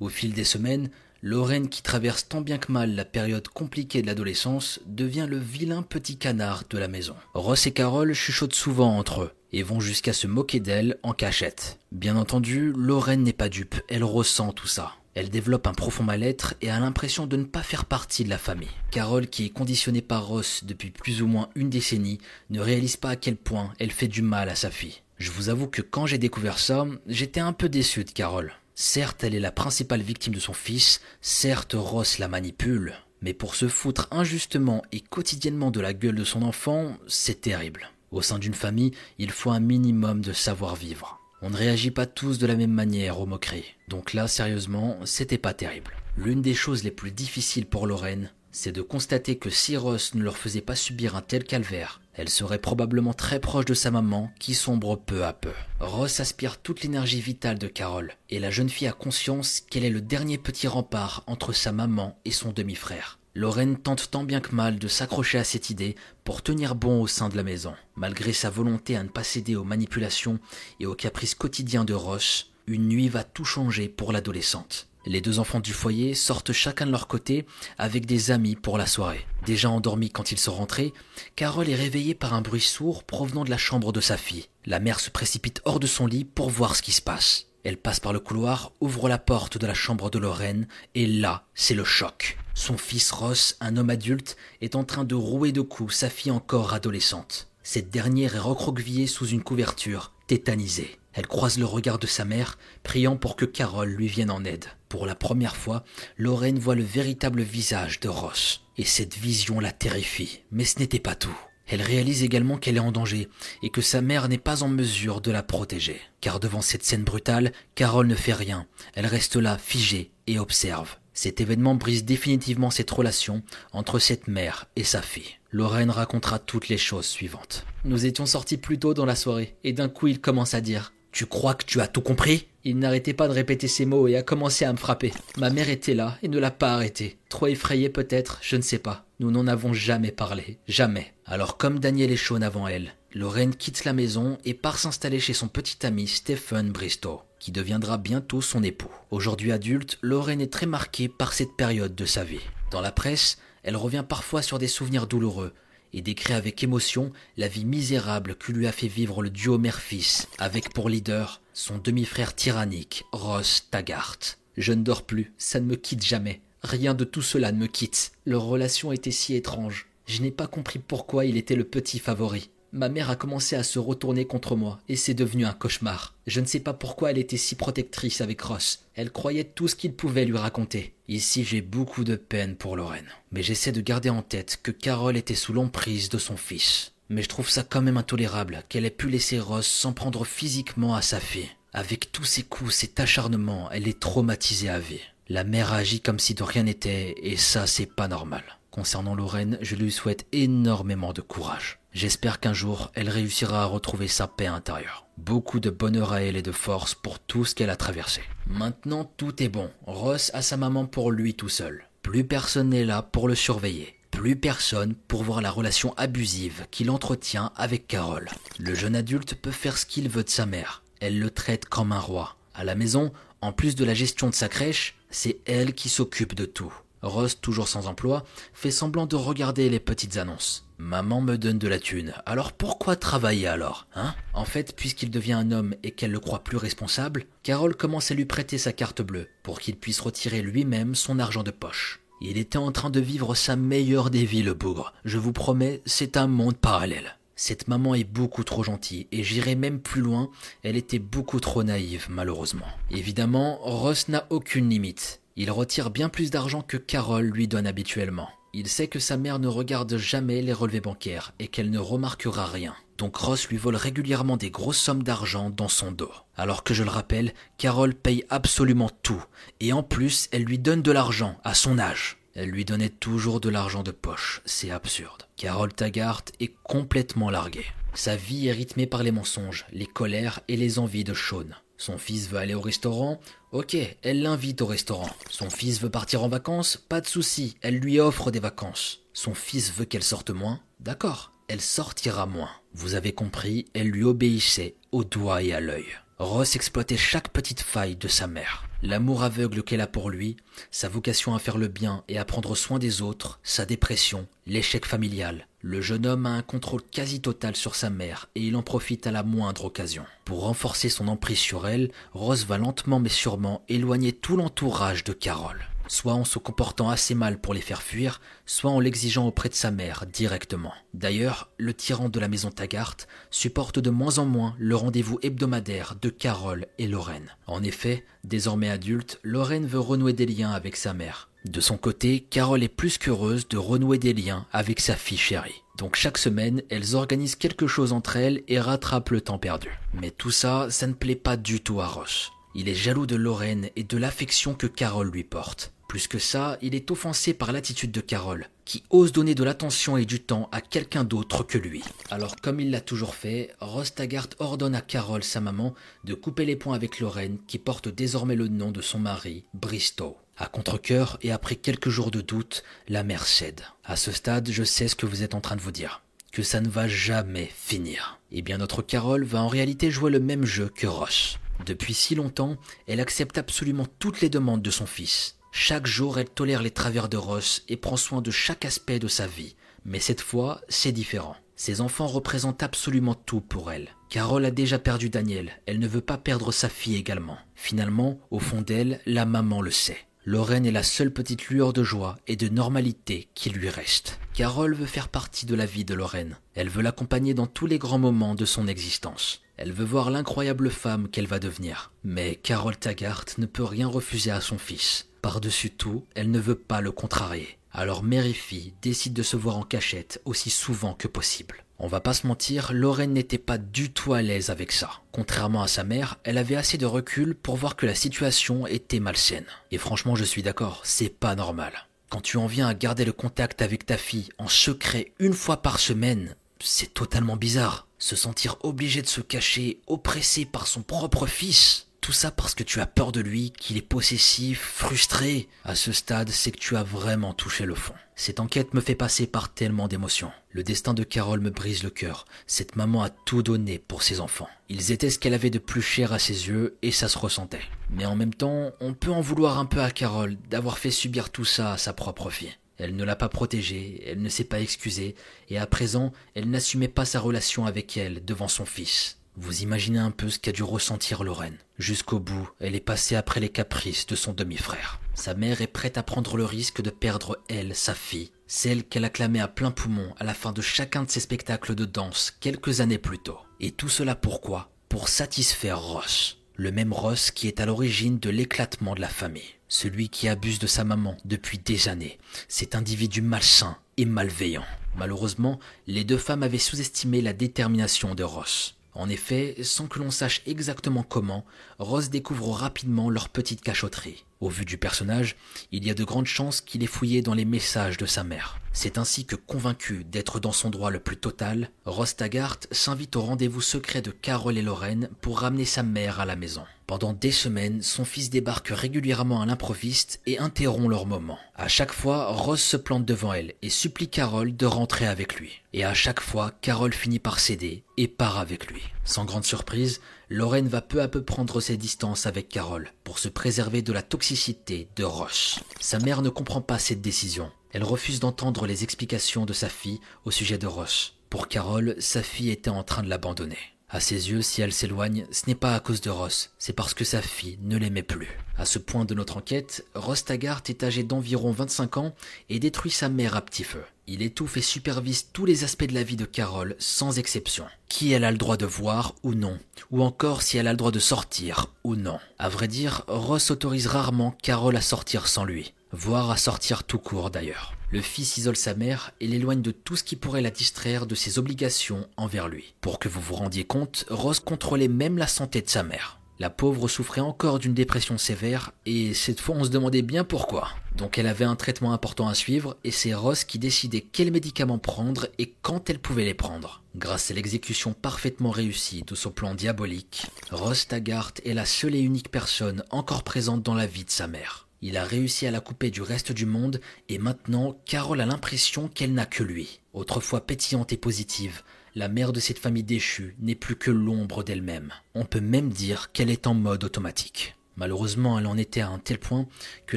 Au fil des semaines, Lorraine, qui traverse tant bien que mal la période compliquée de l'adolescence, devient le vilain petit canard de la maison. Ross et Carole chuchotent souvent entre eux et vont jusqu'à se moquer d'elle en cachette. Bien entendu, Lorraine n'est pas dupe, elle ressent tout ça. Elle développe un profond mal-être et a l'impression de ne pas faire partie de la famille. Carole, qui est conditionnée par Ross depuis plus ou moins une décennie, ne réalise pas à quel point elle fait du mal à sa fille. Je vous avoue que quand j'ai découvert ça, j'étais un peu déçu de Carole. Certes, elle est la principale victime de son fils, certes, Ross la manipule, mais pour se foutre injustement et quotidiennement de la gueule de son enfant, c'est terrible. Au sein d'une famille, il faut un minimum de savoir-vivre. On ne réagit pas tous de la même manière aux moqueries. Donc là, sérieusement, c'était pas terrible. L'une des choses les plus difficiles pour Lorraine, c'est de constater que si Ross ne leur faisait pas subir un tel calvaire, elle serait probablement très proche de sa maman qui sombre peu à peu. Ross aspire toute l'énergie vitale de Carole, et la jeune fille a conscience qu'elle est le dernier petit rempart entre sa maman et son demi-frère. Lorraine tente tant bien que mal de s'accrocher à cette idée pour tenir bon au sein de la maison. Malgré sa volonté à ne pas céder aux manipulations et aux caprices quotidiens de Ross, une nuit va tout changer pour l'adolescente. Les deux enfants du foyer sortent chacun de leur côté avec des amis pour la soirée. Déjà endormis quand ils sont rentrés, Carole est réveillée par un bruit sourd provenant de la chambre de sa fille. La mère se précipite hors de son lit pour voir ce qui se passe. Elle passe par le couloir, ouvre la porte de la chambre de Lorraine, et là, c'est le choc. Son fils Ross, un homme adulte, est en train de rouer de coups sa fille encore adolescente. Cette dernière est recroquevillée sous une couverture, tétanisée. Elle croise le regard de sa mère, priant pour que Carole lui vienne en aide. Pour la première fois, Lorraine voit le véritable visage de Ross. Et cette vision la terrifie. Mais ce n'était pas tout. Elle réalise également qu'elle est en danger et que sa mère n'est pas en mesure de la protéger. Car devant cette scène brutale, Carole ne fait rien. Elle reste là, figée, et observe. Cet événement brise définitivement cette relation entre cette mère et sa fille. Lorraine racontera toutes les choses suivantes. Nous étions sortis plus tôt dans la soirée, et d'un coup il commence à dire Tu crois que tu as tout compris? Il n'arrêtait pas de répéter ces mots et a commencé à me frapper. Ma mère était là et ne l'a pas arrêté. Trop effrayée peut-être, je ne sais pas. Nous n'en avons jamais parlé. Jamais. Alors comme Daniel est chaud avant elle, Lorraine quitte la maison et part s'installer chez son petit ami Stephen Bristow, qui deviendra bientôt son époux. Aujourd'hui adulte, Lorraine est très marquée par cette période de sa vie. Dans la presse, elle revient parfois sur des souvenirs douloureux et décrit avec émotion la vie misérable que lui a fait vivre le duo mère-fils, avec pour leader son demi-frère tyrannique, Ross Taggart. Je ne dors plus, ça ne me quitte jamais. Rien de tout cela ne me quitte. Leur relation était si étrange. Je n'ai pas compris pourquoi il était le petit favori. Ma mère a commencé à se retourner contre moi, et c'est devenu un cauchemar. Je ne sais pas pourquoi elle était si protectrice avec Ross. Elle croyait tout ce qu'il pouvait lui raconter. Ici j'ai beaucoup de peine pour Lorraine. Mais j'essaie de garder en tête que Carole était sous l'emprise de son fils. Mais je trouve ça quand même intolérable qu'elle ait pu laisser Ross s'en prendre physiquement à sa fille. Avec tous ses coups, cet acharnement, elle est traumatisée à vie. La mère agit comme si de rien n'était, et ça, c'est pas normal. Concernant Lorraine, je lui souhaite énormément de courage. J'espère qu'un jour, elle réussira à retrouver sa paix intérieure. Beaucoup de bonheur à elle et de force pour tout ce qu'elle a traversé. Maintenant, tout est bon. Ross a sa maman pour lui tout seul. Plus personne n'est là pour le surveiller. Plus personne pour voir la relation abusive qu'il entretient avec Carole. Le jeune adulte peut faire ce qu'il veut de sa mère. Elle le traite comme un roi. À la maison, en plus de la gestion de sa crèche, c'est elle qui s'occupe de tout. Ross, toujours sans emploi, fait semblant de regarder les petites annonces. Maman me donne de la thune, alors pourquoi travailler alors, hein? En fait, puisqu'il devient un homme et qu'elle le croit plus responsable, Carole commence à lui prêter sa carte bleue pour qu'il puisse retirer lui-même son argent de poche. Il était en train de vivre sa meilleure des vies, le bougre. Je vous promets, c'est un monde parallèle. Cette maman est beaucoup trop gentille, et j'irai même plus loin, elle était beaucoup trop naïve, malheureusement. Évidemment, Ross n'a aucune limite. Il retire bien plus d'argent que Carole lui donne habituellement. Il sait que sa mère ne regarde jamais les relevés bancaires et qu'elle ne remarquera rien. Donc Ross lui vole régulièrement des grosses sommes d'argent dans son dos. Alors que je le rappelle, Carole paye absolument tout. Et en plus, elle lui donne de l'argent à son âge. Elle lui donnait toujours de l'argent de poche. C'est absurde. Carole Taggart est complètement larguée. Sa vie est rythmée par les mensonges, les colères et les envies de Sean. Son fils veut aller au restaurant Ok, elle l'invite au restaurant. Son fils veut partir en vacances Pas de souci, elle lui offre des vacances. Son fils veut qu'elle sorte moins D'accord, elle sortira moins. Vous avez compris, elle lui obéissait au doigt et à l'œil. Ross exploitait chaque petite faille de sa mère. L'amour aveugle qu'elle a pour lui, sa vocation à faire le bien et à prendre soin des autres, sa dépression, l'échec familial. Le jeune homme a un contrôle quasi total sur sa mère et il en profite à la moindre occasion. Pour renforcer son emprise sur elle, Rose va lentement mais sûrement éloigner tout l'entourage de Carole soit en se comportant assez mal pour les faire fuir, soit en l'exigeant auprès de sa mère directement. D'ailleurs, le tyran de la maison Taggart supporte de moins en moins le rendez-vous hebdomadaire de Carole et Lorraine. En effet, désormais adulte, Lorraine veut renouer des liens avec sa mère. De son côté, Carole est plus qu'heureuse de renouer des liens avec sa fille chérie. Donc chaque semaine, elles organisent quelque chose entre elles et rattrapent le temps perdu. Mais tout ça, ça ne plaît pas du tout à Roche. Il est jaloux de Lorraine et de l'affection que Carole lui porte. Plus que ça, il est offensé par l'attitude de Carole, qui ose donner de l'attention et du temps à quelqu'un d'autre que lui. Alors comme il l'a toujours fait, Ross Taggart ordonne à Carole, sa maman, de couper les points avec Lorraine, qui porte désormais le nom de son mari, Bristow. À contre-coeur et après quelques jours de doute, la mère cède. À ce stade, je sais ce que vous êtes en train de vous dire. Que ça ne va jamais finir. Eh bien, notre Carole va en réalité jouer le même jeu que Ross. Depuis si longtemps, elle accepte absolument toutes les demandes de son fils. Chaque jour, elle tolère les travers de Ross et prend soin de chaque aspect de sa vie. Mais cette fois, c'est différent. Ses enfants représentent absolument tout pour elle. Carole a déjà perdu Daniel, elle ne veut pas perdre sa fille également. Finalement, au fond d'elle, la maman le sait. Lorraine est la seule petite lueur de joie et de normalité qui lui reste. Carole veut faire partie de la vie de Lorraine. Elle veut l'accompagner dans tous les grands moments de son existence. Elle veut voir l'incroyable femme qu'elle va devenir. Mais Carole Taggart ne peut rien refuser à son fils. Par-dessus tout, elle ne veut pas le contrarier. Alors mère et fille de se voir en cachette aussi souvent que possible. On va pas se mentir, Lorraine n'était pas du tout à l'aise avec ça. Contrairement à sa mère, elle avait assez de recul pour voir que la situation était malsaine. Et franchement, je suis d'accord, c'est pas normal. Quand tu en viens à garder le contact avec ta fille en secret une fois par semaine, c'est totalement bizarre. Se sentir obligé de se cacher, oppressé par son propre fils. Tout ça parce que tu as peur de lui, qu'il est possessif, frustré. À ce stade, c'est que tu as vraiment touché le fond. Cette enquête me fait passer par tellement d'émotions. Le destin de Carole me brise le cœur. Cette maman a tout donné pour ses enfants. Ils étaient ce qu'elle avait de plus cher à ses yeux et ça se ressentait. Mais en même temps, on peut en vouloir un peu à Carole d'avoir fait subir tout ça à sa propre fille. Elle ne l'a pas protégée, elle ne s'est pas excusée, et à présent, elle n'assumait pas sa relation avec elle devant son fils. Vous imaginez un peu ce qu'a dû ressentir Lorraine. Jusqu'au bout, elle est passée après les caprices de son demi-frère. Sa mère est prête à prendre le risque de perdre elle, sa fille, celle qu'elle acclamait à plein poumon à la fin de chacun de ses spectacles de danse quelques années plus tôt. Et tout cela pourquoi? Pour satisfaire Ross. Le même Ross qui est à l'origine de l'éclatement de la famille. Celui qui abuse de sa maman depuis des années. Cet individu malsain et malveillant. Malheureusement, les deux femmes avaient sous-estimé la détermination de Ross. En effet, sans que l'on sache exactement comment, Rose découvre rapidement leur petite cachotterie. Au vu du personnage, il y a de grandes chances qu'il ait fouillé dans les messages de sa mère. C'est ainsi que, convaincu d'être dans son droit le plus total, Rose Taggart s'invite au rendez-vous secret de Carole et Lorraine pour ramener sa mère à la maison. Pendant des semaines, son fils débarque régulièrement à l'improviste et interrompt leur moment. À chaque fois, Rose se plante devant elle et supplie Carole de rentrer avec lui. Et à chaque fois, Carole finit par céder et part avec lui. Sans grande surprise, Lorraine va peu à peu prendre ses distances avec Carole pour se préserver de la toxicité de Roche. Sa mère ne comprend pas cette décision. Elle refuse d'entendre les explications de sa fille au sujet de Roche. Pour Carole, sa fille était en train de l'abandonner. À ses yeux, si elle s'éloigne, ce n'est pas à cause de Ross, c'est parce que sa fille ne l'aimait plus. À ce point de notre enquête, Ross Taggart est âgé d'environ 25 ans et détruit sa mère à petit feu. Il étouffe et supervise tous les aspects de la vie de Carole, sans exception. Qui elle a le droit de voir ou non, ou encore si elle a le droit de sortir ou non. À vrai dire, Ross autorise rarement Carole à sortir sans lui, voire à sortir tout court d'ailleurs. Le fils isole sa mère et l'éloigne de tout ce qui pourrait la distraire de ses obligations envers lui. Pour que vous vous rendiez compte, Rose contrôlait même la santé de sa mère. La pauvre souffrait encore d'une dépression sévère et cette fois on se demandait bien pourquoi. Donc elle avait un traitement important à suivre et c'est Rose qui décidait quels médicaments prendre et quand elle pouvait les prendre. Grâce à l'exécution parfaitement réussie de son plan diabolique, Rose Taggart est la seule et unique personne encore présente dans la vie de sa mère. Il a réussi à la couper du reste du monde et maintenant Carole a l'impression qu'elle n'a que lui. Autrefois pétillante et positive, la mère de cette famille déchue n'est plus que l'ombre d'elle-même. On peut même dire qu'elle est en mode automatique. Malheureusement, elle en était à un tel point que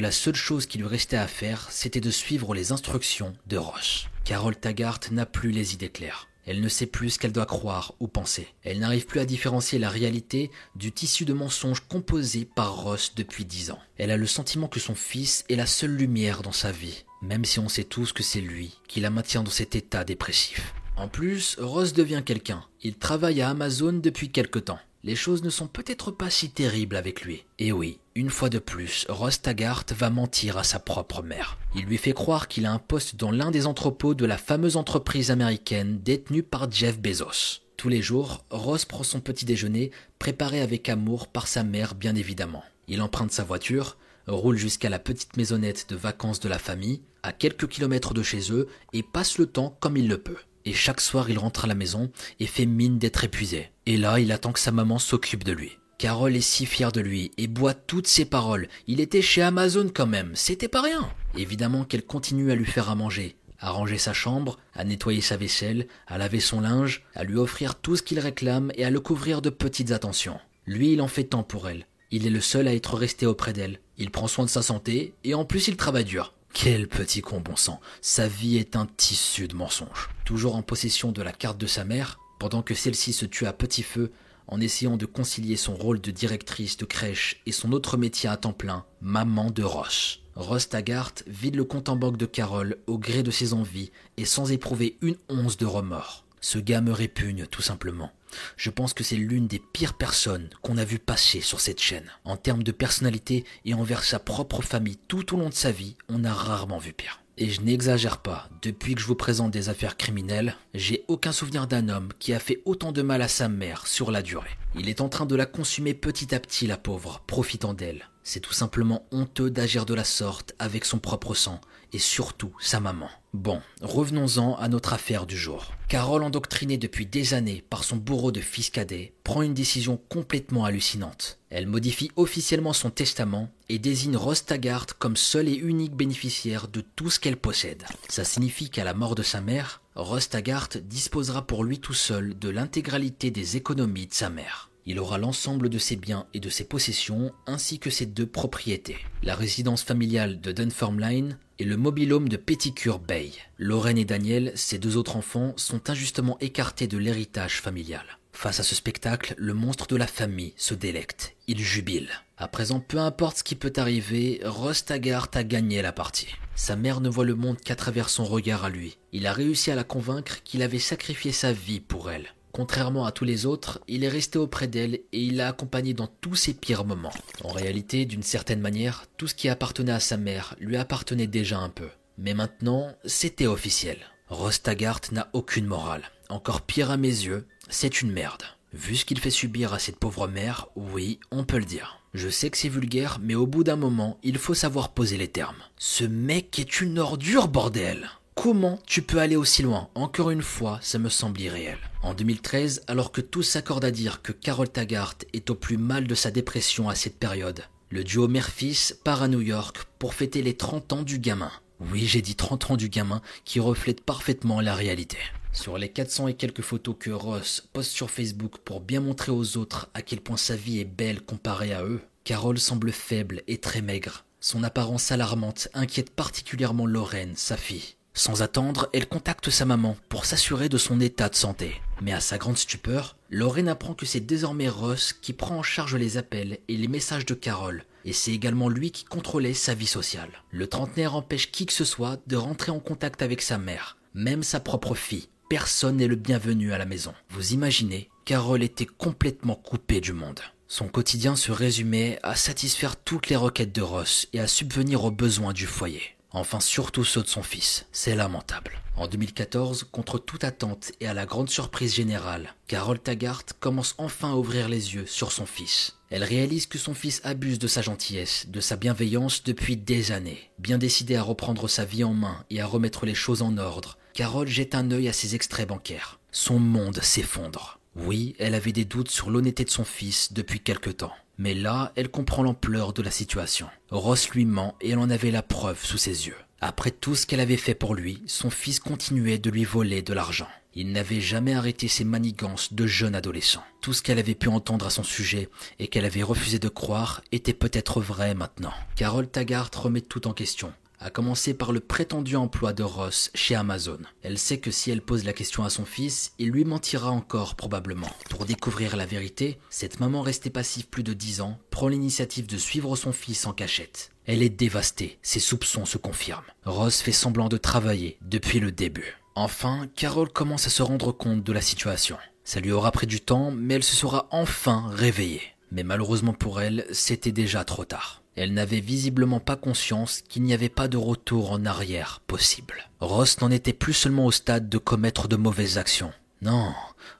la seule chose qui lui restait à faire, c'était de suivre les instructions de Ross. Carole Taggart n'a plus les idées claires. Elle ne sait plus ce qu'elle doit croire ou penser. Elle n'arrive plus à différencier la réalité du tissu de mensonges composé par Ross depuis dix ans. Elle a le sentiment que son fils est la seule lumière dans sa vie, même si on sait tous que c'est lui qui la maintient dans cet état dépressif. En plus, Ross devient quelqu'un. Il travaille à Amazon depuis quelque temps les choses ne sont peut-être pas si terribles avec lui. Et oui, une fois de plus, Ross Taggart va mentir à sa propre mère. Il lui fait croire qu'il a un poste dans l'un des entrepôts de la fameuse entreprise américaine détenue par Jeff Bezos. Tous les jours, Ross prend son petit déjeuner, préparé avec amour par sa mère bien évidemment. Il emprunte sa voiture, roule jusqu'à la petite maisonnette de vacances de la famille, à quelques kilomètres de chez eux, et passe le temps comme il le peut et chaque soir il rentre à la maison et fait mine d'être épuisé. Et là, il attend que sa maman s'occupe de lui. Carole est si fière de lui et boit toutes ses paroles. Il était chez Amazon quand même, c'était pas rien. Évidemment qu'elle continue à lui faire à manger, à ranger sa chambre, à nettoyer sa vaisselle, à laver son linge, à lui offrir tout ce qu'il réclame et à le couvrir de petites attentions. Lui, il en fait tant pour elle. Il est le seul à être resté auprès d'elle. Il prend soin de sa santé et en plus il travaille dur. Quel petit con bon sang. Sa vie est un tissu de mensonges. Toujours en possession de la carte de sa mère, pendant que celle-ci se tue à petit feu, en essayant de concilier son rôle de directrice de crèche et son autre métier à temps plein, maman de Ross. Ross Taggart vide le compte en banque de Carole au gré de ses envies et sans éprouver une once de remords. Ce gars me répugne tout simplement. Je pense que c'est l'une des pires personnes qu'on a vu passer sur cette chaîne. En termes de personnalité et envers sa propre famille tout au long de sa vie, on a rarement vu pire. Et je n'exagère pas, depuis que je vous présente des affaires criminelles, j'ai aucun souvenir d'un homme qui a fait autant de mal à sa mère sur la durée. Il est en train de la consumer petit à petit, la pauvre, profitant d'elle. C'est tout simplement honteux d'agir de la sorte avec son propre sang, et surtout sa maman. Bon, revenons-en à notre affaire du jour. Carole, endoctrinée depuis des années par son bourreau de fils cadet, prend une décision complètement hallucinante. Elle modifie officiellement son testament et désigne Ross Taggart comme seul et unique bénéficiaire de tout ce qu'elle possède. Ça signifie qu'à la mort de sa mère, Ross Taggart disposera pour lui tout seul de l'intégralité des économies de sa mère. Il aura l'ensemble de ses biens et de ses possessions, ainsi que ses deux propriétés. La résidence familiale de Dunfermline et le mobilhome de Petticure Bay. Lorraine et Daniel, ses deux autres enfants, sont injustement écartés de l'héritage familial. Face à ce spectacle, le monstre de la famille se délecte. Il jubile. À présent, peu importe ce qui peut arriver, Ross Taggart a gagné la partie. Sa mère ne voit le monde qu'à travers son regard à lui. Il a réussi à la convaincre qu'il avait sacrifié sa vie pour elle. Contrairement à tous les autres, il est resté auprès d'elle et il l'a accompagnée dans tous ses pires moments. En réalité, d'une certaine manière, tout ce qui appartenait à sa mère lui appartenait déjà un peu. Mais maintenant, c'était officiel. Ross Taggart n'a aucune morale. Encore pire à mes yeux, c'est une merde. Vu ce qu'il fait subir à cette pauvre mère, oui, on peut le dire. Je sais que c'est vulgaire, mais au bout d'un moment, il faut savoir poser les termes. Ce mec est une ordure, bordel Comment tu peux aller aussi loin? Encore une fois, ça me semble irréel. En 2013, alors que tous s'accordent à dire que Carol Taggart est au plus mal de sa dépression à cette période, le duo mère-fils part à New York pour fêter les 30 ans du gamin. Oui, j'ai dit 30 ans du gamin qui reflète parfaitement la réalité. Sur les 400 et quelques photos que Ross poste sur Facebook pour bien montrer aux autres à quel point sa vie est belle comparée à eux, Carol semble faible et très maigre. Son apparence alarmante inquiète particulièrement Lorraine, sa fille. Sans attendre, elle contacte sa maman pour s'assurer de son état de santé. Mais à sa grande stupeur, Lorraine apprend que c'est désormais Ross qui prend en charge les appels et les messages de Carole, et c'est également lui qui contrôlait sa vie sociale. Le trentenaire empêche qui que ce soit de rentrer en contact avec sa mère, même sa propre fille. Personne n'est le bienvenu à la maison. Vous imaginez, Carole était complètement coupée du monde. Son quotidien se résumait à satisfaire toutes les requêtes de Ross et à subvenir aux besoins du foyer enfin surtout ceux de son fils. C'est lamentable. En 2014, contre toute attente et à la grande surprise générale, Carole Taggart commence enfin à ouvrir les yeux sur son fils. Elle réalise que son fils abuse de sa gentillesse, de sa bienveillance depuis des années. Bien décidée à reprendre sa vie en main et à remettre les choses en ordre, Carole jette un œil à ses extraits bancaires. Son monde s'effondre. Oui, elle avait des doutes sur l'honnêteté de son fils depuis quelque temps. Mais là, elle comprend l'ampleur de la situation. Ross lui ment et elle en avait la preuve sous ses yeux. Après tout ce qu'elle avait fait pour lui, son fils continuait de lui voler de l'argent. Il n'avait jamais arrêté ses manigances de jeune adolescent. Tout ce qu'elle avait pu entendre à son sujet et qu'elle avait refusé de croire était peut-être vrai maintenant. Carole Taggart remet tout en question à commencer par le prétendu emploi de Ross chez Amazon. Elle sait que si elle pose la question à son fils, il lui mentira encore probablement. Pour découvrir la vérité, cette maman restée passive plus de dix ans prend l'initiative de suivre son fils en cachette. Elle est dévastée, ses soupçons se confirment. Ross fait semblant de travailler depuis le début. Enfin, Carole commence à se rendre compte de la situation. Ça lui aura pris du temps, mais elle se sera enfin réveillée. Mais malheureusement pour elle, c'était déjà trop tard. Elle n'avait visiblement pas conscience qu'il n'y avait pas de retour en arrière possible. Ross n'en était plus seulement au stade de commettre de mauvaises actions. Non,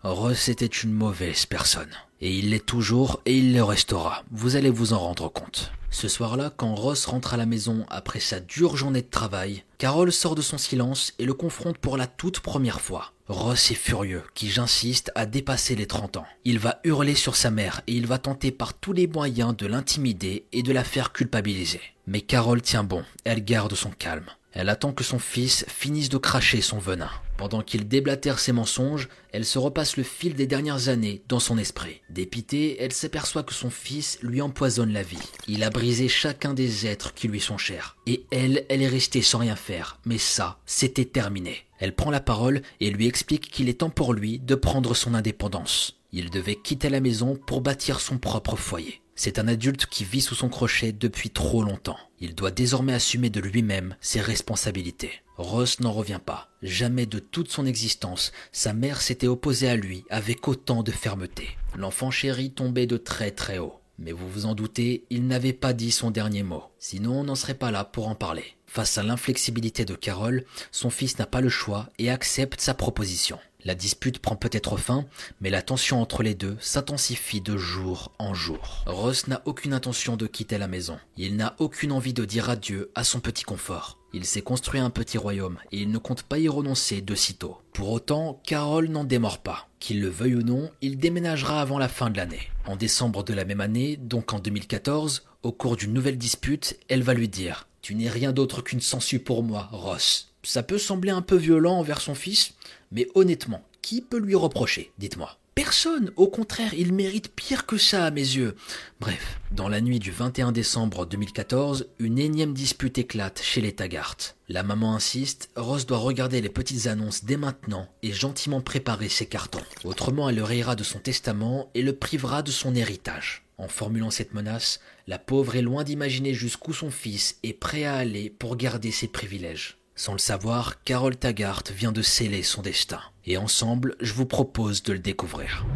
Ross était une mauvaise personne. Et il l'est toujours et il le restera. Vous allez vous en rendre compte. Ce soir-là, quand Ross rentre à la maison après sa dure journée de travail, Carole sort de son silence et le confronte pour la toute première fois. Ross est furieux, qui j'insiste à dépasser les 30 ans. Il va hurler sur sa mère et il va tenter par tous les moyens de l'intimider et de la faire culpabiliser. Mais Carole tient bon, elle garde son calme. Elle attend que son fils finisse de cracher son venin. Pendant qu'il déblatère ses mensonges, elle se repasse le fil des dernières années dans son esprit. Dépitée, elle s'aperçoit que son fils lui empoisonne la vie. Il a brisé chacun des êtres qui lui sont chers. Et elle, elle est restée sans rien faire. Mais ça, c'était terminé. Elle prend la parole et lui explique qu'il est temps pour lui de prendre son indépendance. Il devait quitter la maison pour bâtir son propre foyer. C'est un adulte qui vit sous son crochet depuis trop longtemps. Il doit désormais assumer de lui-même ses responsabilités. Ross n'en revient pas. Jamais de toute son existence, sa mère s'était opposée à lui avec autant de fermeté. L'enfant chéri tombait de très très haut. Mais vous vous en doutez, il n'avait pas dit son dernier mot. Sinon, on n'en serait pas là pour en parler. Face à l'inflexibilité de Carole, son fils n'a pas le choix et accepte sa proposition. La dispute prend peut-être fin, mais la tension entre les deux s'intensifie de jour en jour. Ross n'a aucune intention de quitter la maison. Il n'a aucune envie de dire adieu à son petit confort. Il s'est construit un petit royaume et il ne compte pas y renoncer de sitôt. Pour autant, Carole n'en démord pas. Qu'il le veuille ou non, il déménagera avant la fin de l'année. En décembre de la même année, donc en 2014, au cours d'une nouvelle dispute, elle va lui dire Tu n'es rien d'autre qu'une sangsue pour moi, Ross. Ça peut sembler un peu violent envers son fils, mais honnêtement, qui peut lui reprocher Dites-moi? Personne, au contraire, il mérite pire que ça à mes yeux. Bref, dans la nuit du 21 décembre 2014, une énième dispute éclate chez les Taggart. La maman insiste, Ross doit regarder les petites annonces dès maintenant et gentiment préparer ses cartons. Autrement, elle le rayera de son testament et le privera de son héritage. En formulant cette menace, la pauvre est loin d'imaginer jusqu'où son fils est prêt à aller pour garder ses privilèges. Sans le savoir, Carole Taggart vient de sceller son destin. Et ensemble, je vous propose de le découvrir.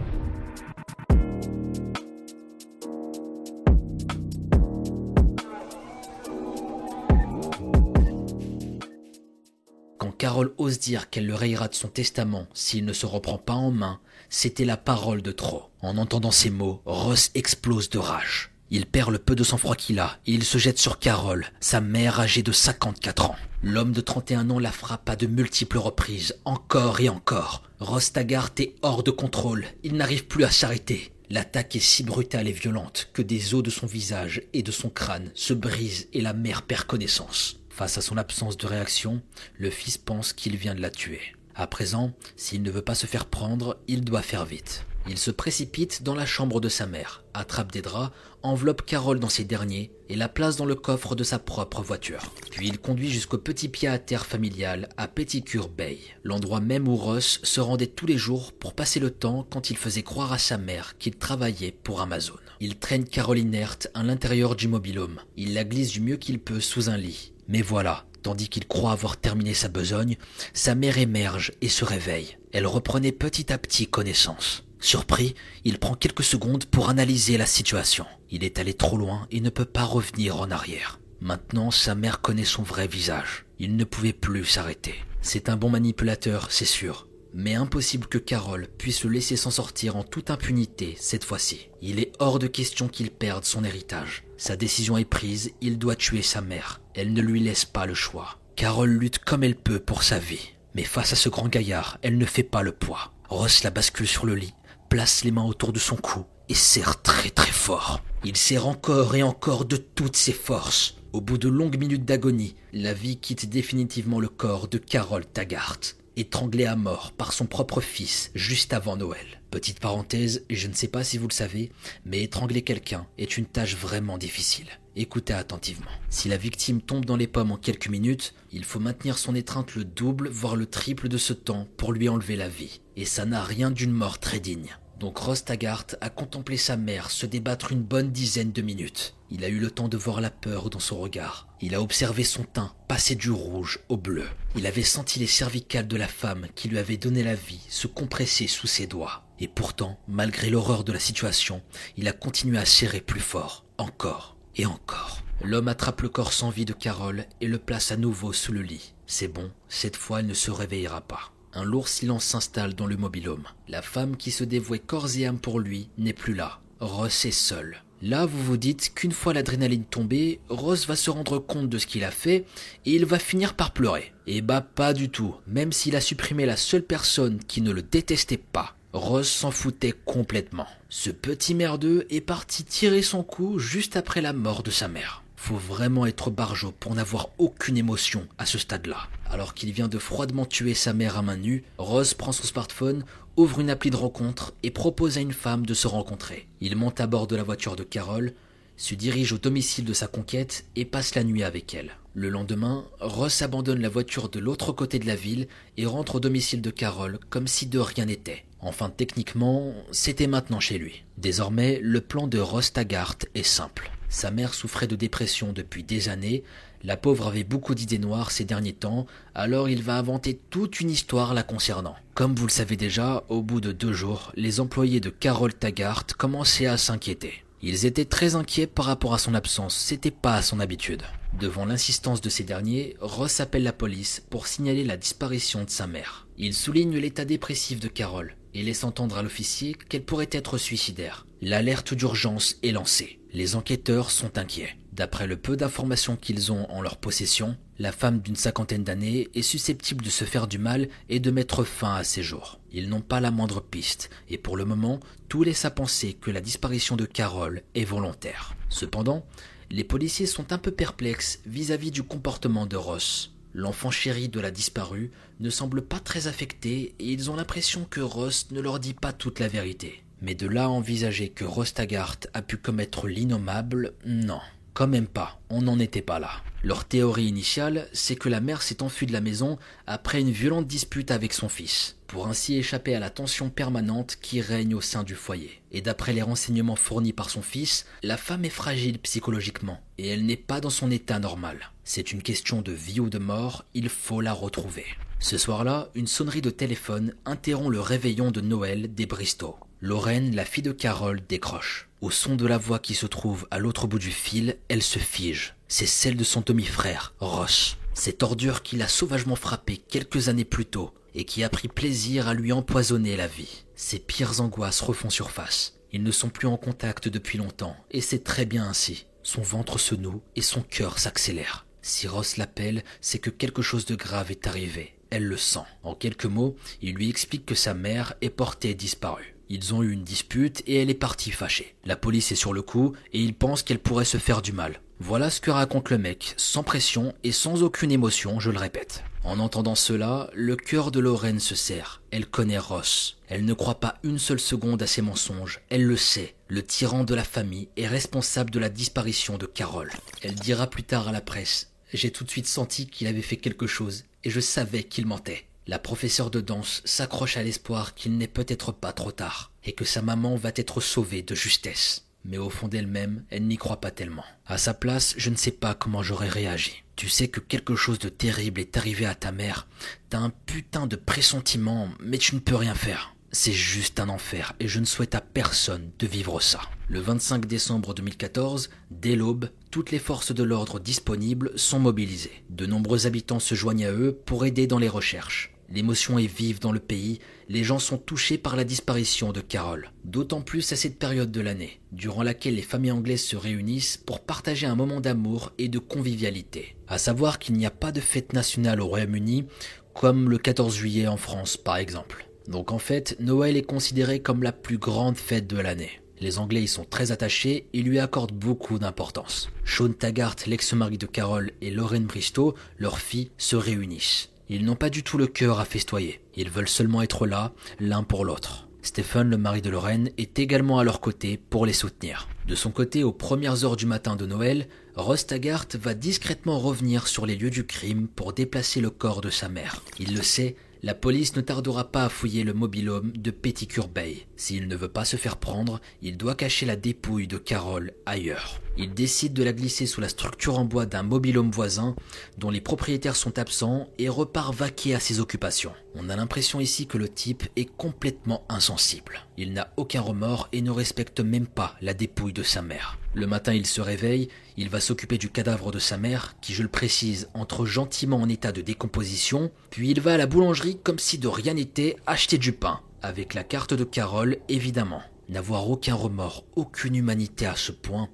Quand Carole ose dire qu'elle le rayera de son testament s'il ne se reprend pas en main, c'était la parole de trop. En entendant ces mots, Ross explose de rage. Il perd le peu de sang-froid qu'il a et il se jette sur Carole, sa mère âgée de 54 ans. L'homme de 31 ans la frappe à de multiples reprises, encore et encore. Ross Taggart est hors de contrôle, il n'arrive plus à s'arrêter. L'attaque est si brutale et violente que des os de son visage et de son crâne se brisent et la mère perd connaissance. Face à son absence de réaction, le fils pense qu'il vient de la tuer. À présent, s'il ne veut pas se faire prendre, il doit faire vite. Il se précipite dans la chambre de sa mère, attrape des draps, enveloppe Carole dans ces derniers et la place dans le coffre de sa propre voiture. Puis il conduit jusqu'au petit pied à terre familial à Petticure Bay, l'endroit même où Ross se rendait tous les jours pour passer le temps quand il faisait croire à sa mère qu'il travaillait pour Amazon. Il traîne Carole inerte à l'intérieur du mobilhome. Il la glisse du mieux qu'il peut sous un lit. Mais voilà, tandis qu'il croit avoir terminé sa besogne, sa mère émerge et se réveille. Elle reprenait petit à petit connaissance. Surpris, il prend quelques secondes pour analyser la situation. Il est allé trop loin et ne peut pas revenir en arrière. Maintenant, sa mère connaît son vrai visage. Il ne pouvait plus s'arrêter. C'est un bon manipulateur, c'est sûr. Mais impossible que Carole puisse le laisser s'en sortir en toute impunité cette fois-ci. Il est hors de question qu'il perde son héritage. Sa décision est prise, il doit tuer sa mère. Elle ne lui laisse pas le choix. Carole lutte comme elle peut pour sa vie. Mais face à ce grand gaillard, elle ne fait pas le poids. Ross la bascule sur le lit place les mains autour de son cou et serre très très fort. Il serre encore et encore de toutes ses forces. Au bout de longues minutes d'agonie, la vie quitte définitivement le corps de Carole Taggart, étranglée à mort par son propre fils juste avant Noël. Petite parenthèse, je ne sais pas si vous le savez, mais étrangler quelqu'un est une tâche vraiment difficile. Écoutez attentivement. Si la victime tombe dans les pommes en quelques minutes, il faut maintenir son étreinte le double, voire le triple de ce temps pour lui enlever la vie. Et ça n'a rien d'une mort très digne. Donc Ross Taggart a contemplé sa mère se débattre une bonne dizaine de minutes. Il a eu le temps de voir la peur dans son regard. Il a observé son teint passer du rouge au bleu. Il avait senti les cervicales de la femme qui lui avait donné la vie se compresser sous ses doigts. Et pourtant, malgré l'horreur de la situation, il a continué à serrer plus fort, encore et encore. L'homme attrape le corps sans vie de Carole et le place à nouveau sous le lit. C'est bon, cette fois elle ne se réveillera pas. Un lourd silence s'installe dans le mobilhome. La femme qui se dévouait corps et âme pour lui n'est plus là. Ross est seul. Là, vous vous dites qu'une fois l'adrénaline tombée, Ross va se rendre compte de ce qu'il a fait et il va finir par pleurer. Eh bah pas du tout, même s'il a supprimé la seule personne qui ne le détestait pas. Ross s'en foutait complètement. Ce petit merdeux est parti tirer son coup juste après la mort de sa mère. Faut vraiment être barjot pour n'avoir aucune émotion à ce stade-là. Alors qu'il vient de froidement tuer sa mère à main nue, Rose prend son smartphone, ouvre une appli de rencontre et propose à une femme de se rencontrer. Il monte à bord de la voiture de Carole, se dirige au domicile de sa conquête et passe la nuit avec elle. Le lendemain, Ross abandonne la voiture de l'autre côté de la ville et rentre au domicile de Carole comme si de rien n'était. Enfin, techniquement, c'était maintenant chez lui. Désormais, le plan de Ross Taggart est simple. Sa mère souffrait de dépression depuis des années, la pauvre avait beaucoup d'idées noires ces derniers temps, alors il va inventer toute une histoire la concernant. Comme vous le savez déjà, au bout de deux jours, les employés de Carole Taggart commençaient à s'inquiéter. Ils étaient très inquiets par rapport à son absence, c'était pas à son habitude. Devant l'insistance de ces derniers, Ross appelle la police pour signaler la disparition de sa mère. Il souligne l'état dépressif de Carole et laisse entendre à l'officier qu'elle pourrait être suicidaire. L'alerte d'urgence est lancée. Les enquêteurs sont inquiets. D'après le peu d'informations qu'ils ont en leur possession, la femme d'une cinquantaine d'années est susceptible de se faire du mal et de mettre fin à ses jours. Ils n'ont pas la moindre piste, et pour le moment, tout laisse à penser que la disparition de Carole est volontaire. Cependant, les policiers sont un peu perplexes vis-à-vis du comportement de Ross. L'enfant chéri de la disparue ne semble pas très affecté et ils ont l'impression que Ross ne leur dit pas toute la vérité. Mais de là à envisager que Ross Taggart a pu commettre l'innommable, non. Quand même pas, on n'en était pas là. Leur théorie initiale, c'est que la mère s'est enfuie de la maison après une violente dispute avec son fils, pour ainsi échapper à la tension permanente qui règne au sein du foyer. Et d'après les renseignements fournis par son fils, la femme est fragile psychologiquement, et elle n'est pas dans son état normal. C'est une question de vie ou de mort, il faut la retrouver. Ce soir-là, une sonnerie de téléphone interrompt le réveillon de Noël des Bristow. Lorraine, la fille de Carole, décroche. Au son de la voix qui se trouve à l'autre bout du fil, elle se fige. C'est celle de son demi-frère, Ross. Cette ordure qui l'a sauvagement frappé quelques années plus tôt et qui a pris plaisir à lui empoisonner la vie. Ses pires angoisses refont surface. Ils ne sont plus en contact depuis longtemps, et c'est très bien ainsi. Son ventre se noue et son cœur s'accélère. Si Ross l'appelle, c'est que quelque chose de grave est arrivé. Elle le sent. En quelques mots, il lui explique que sa mère est portée disparue. Ils ont eu une dispute et elle est partie fâchée. La police est sur le coup et il pense qu'elle pourrait se faire du mal. Voilà ce que raconte le mec, sans pression et sans aucune émotion, je le répète. En entendant cela, le cœur de Lorraine se serre. Elle connaît Ross. Elle ne croit pas une seule seconde à ses mensonges. Elle le sait. Le tyran de la famille est responsable de la disparition de Carole. Elle dira plus tard à la presse J'ai tout de suite senti qu'il avait fait quelque chose et je savais qu'il mentait. La professeure de danse s'accroche à l'espoir qu'il n'est peut-être pas trop tard, et que sa maman va être sauvée de justesse. Mais au fond d'elle-même, elle, n'y croit pas tellement. À sa place, je ne sais pas comment j'aurais réagi. Tu sais que quelque chose de terrible est arrivé à ta mère. T'as un putain de pressentiment, mais tu ne peux rien faire. C'est juste un enfer et je ne souhaite à personne de vivre ça. Le 25 décembre 2014, dès l'aube, toutes les forces de l'ordre disponibles sont mobilisées. De nombreux habitants se joignent à eux pour aider dans les recherches. L'émotion est vive dans le pays, les gens sont touchés par la disparition de Carole. D'autant plus à cette période de l'année, durant laquelle les familles anglaises se réunissent pour partager un moment d'amour et de convivialité. À savoir qu'il n'y a pas de fête nationale au Royaume-Uni, comme le 14 juillet en France par exemple. Donc en fait, Noël est considéré comme la plus grande fête de l'année. Les Anglais y sont très attachés et lui accordent beaucoup d'importance. Sean Taggart, l'ex-mari de Carol, et Lorraine Bristow, leur fille, se réunissent. Ils n'ont pas du tout le cœur à festoyer. Ils veulent seulement être là, l'un pour l'autre. Stephen, le mari de Lorraine, est également à leur côté pour les soutenir. De son côté, aux premières heures du matin de Noël, Ross Taggart va discrètement revenir sur les lieux du crime pour déplacer le corps de sa mère. Il le sait, la police ne tardera pas à fouiller le mobilhome de Petticure Bay. S'il ne veut pas se faire prendre, il doit cacher la dépouille de Carol ailleurs. Il décide de la glisser sous la structure en bois d'un mobilhome voisin dont les propriétaires sont absents et repart vaquer à ses occupations. On a l'impression ici que le type est complètement insensible. Il n'a aucun remords et ne respecte même pas la dépouille de sa mère. Le matin, il se réveille, il va s'occuper du cadavre de sa mère, qui, je le précise, entre gentiment en état de décomposition, puis il va à la boulangerie comme si de rien n'était acheter du pain, avec la carte de Carole, évidemment. N'avoir aucun remords, aucune humanité à ce point,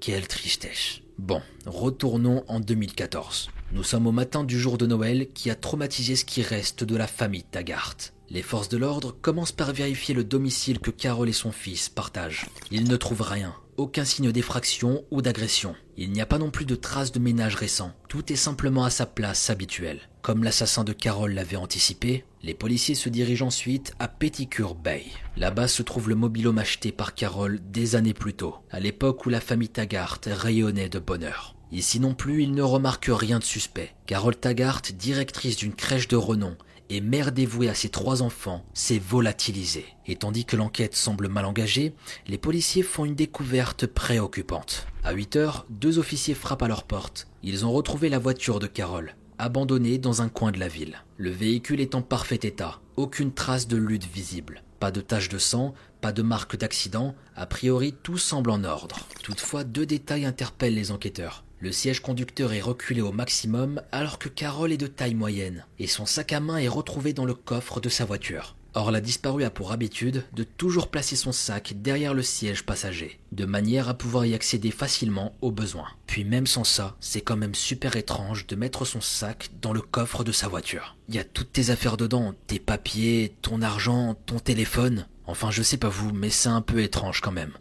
quelle tristesse. Bon, retournons en 2014. Nous sommes au matin du jour de Noël qui a traumatisé ce qui reste de la famille Taggart. Les forces de l'ordre commencent par vérifier le domicile que Carole et son fils partagent. Ils ne trouvent rien, aucun signe d'effraction ou d'agression. Il n'y a pas non plus de traces de ménage récent. Tout est simplement à sa place habituelle. Comme l'assassin de Carole l'avait anticipé, les policiers se dirigent ensuite à Petticure Bay. Là-bas se trouve le mobilhome acheté par Carole des années plus tôt, à l'époque où la famille Taggart rayonnait de bonheur. Ici non plus, il ne remarque rien de suspect. Carole Taggart, directrice d'une crèche de renom, et mère dévouée à ses trois enfants, s'est volatilisée. Et tandis que l'enquête semble mal engagée, les policiers font une découverte préoccupante. À 8 heures, deux officiers frappent à leur porte. Ils ont retrouvé la voiture de Carole, abandonnée dans un coin de la ville. Le véhicule est en parfait état, aucune trace de lutte visible. Pas de taches de sang, pas de marque d'accident, a priori tout semble en ordre. Toutefois, deux détails interpellent les enquêteurs. Le siège conducteur est reculé au maximum alors que Carole est de taille moyenne et son sac à main est retrouvé dans le coffre de sa voiture. Or la disparue a pour habitude de toujours placer son sac derrière le siège passager, de manière à pouvoir y accéder facilement au besoin. Puis même sans ça, c'est quand même super étrange de mettre son sac dans le coffre de sa voiture. Il y a toutes tes affaires dedans, tes papiers, ton argent, ton téléphone. Enfin je sais pas vous, mais c'est un peu étrange quand même.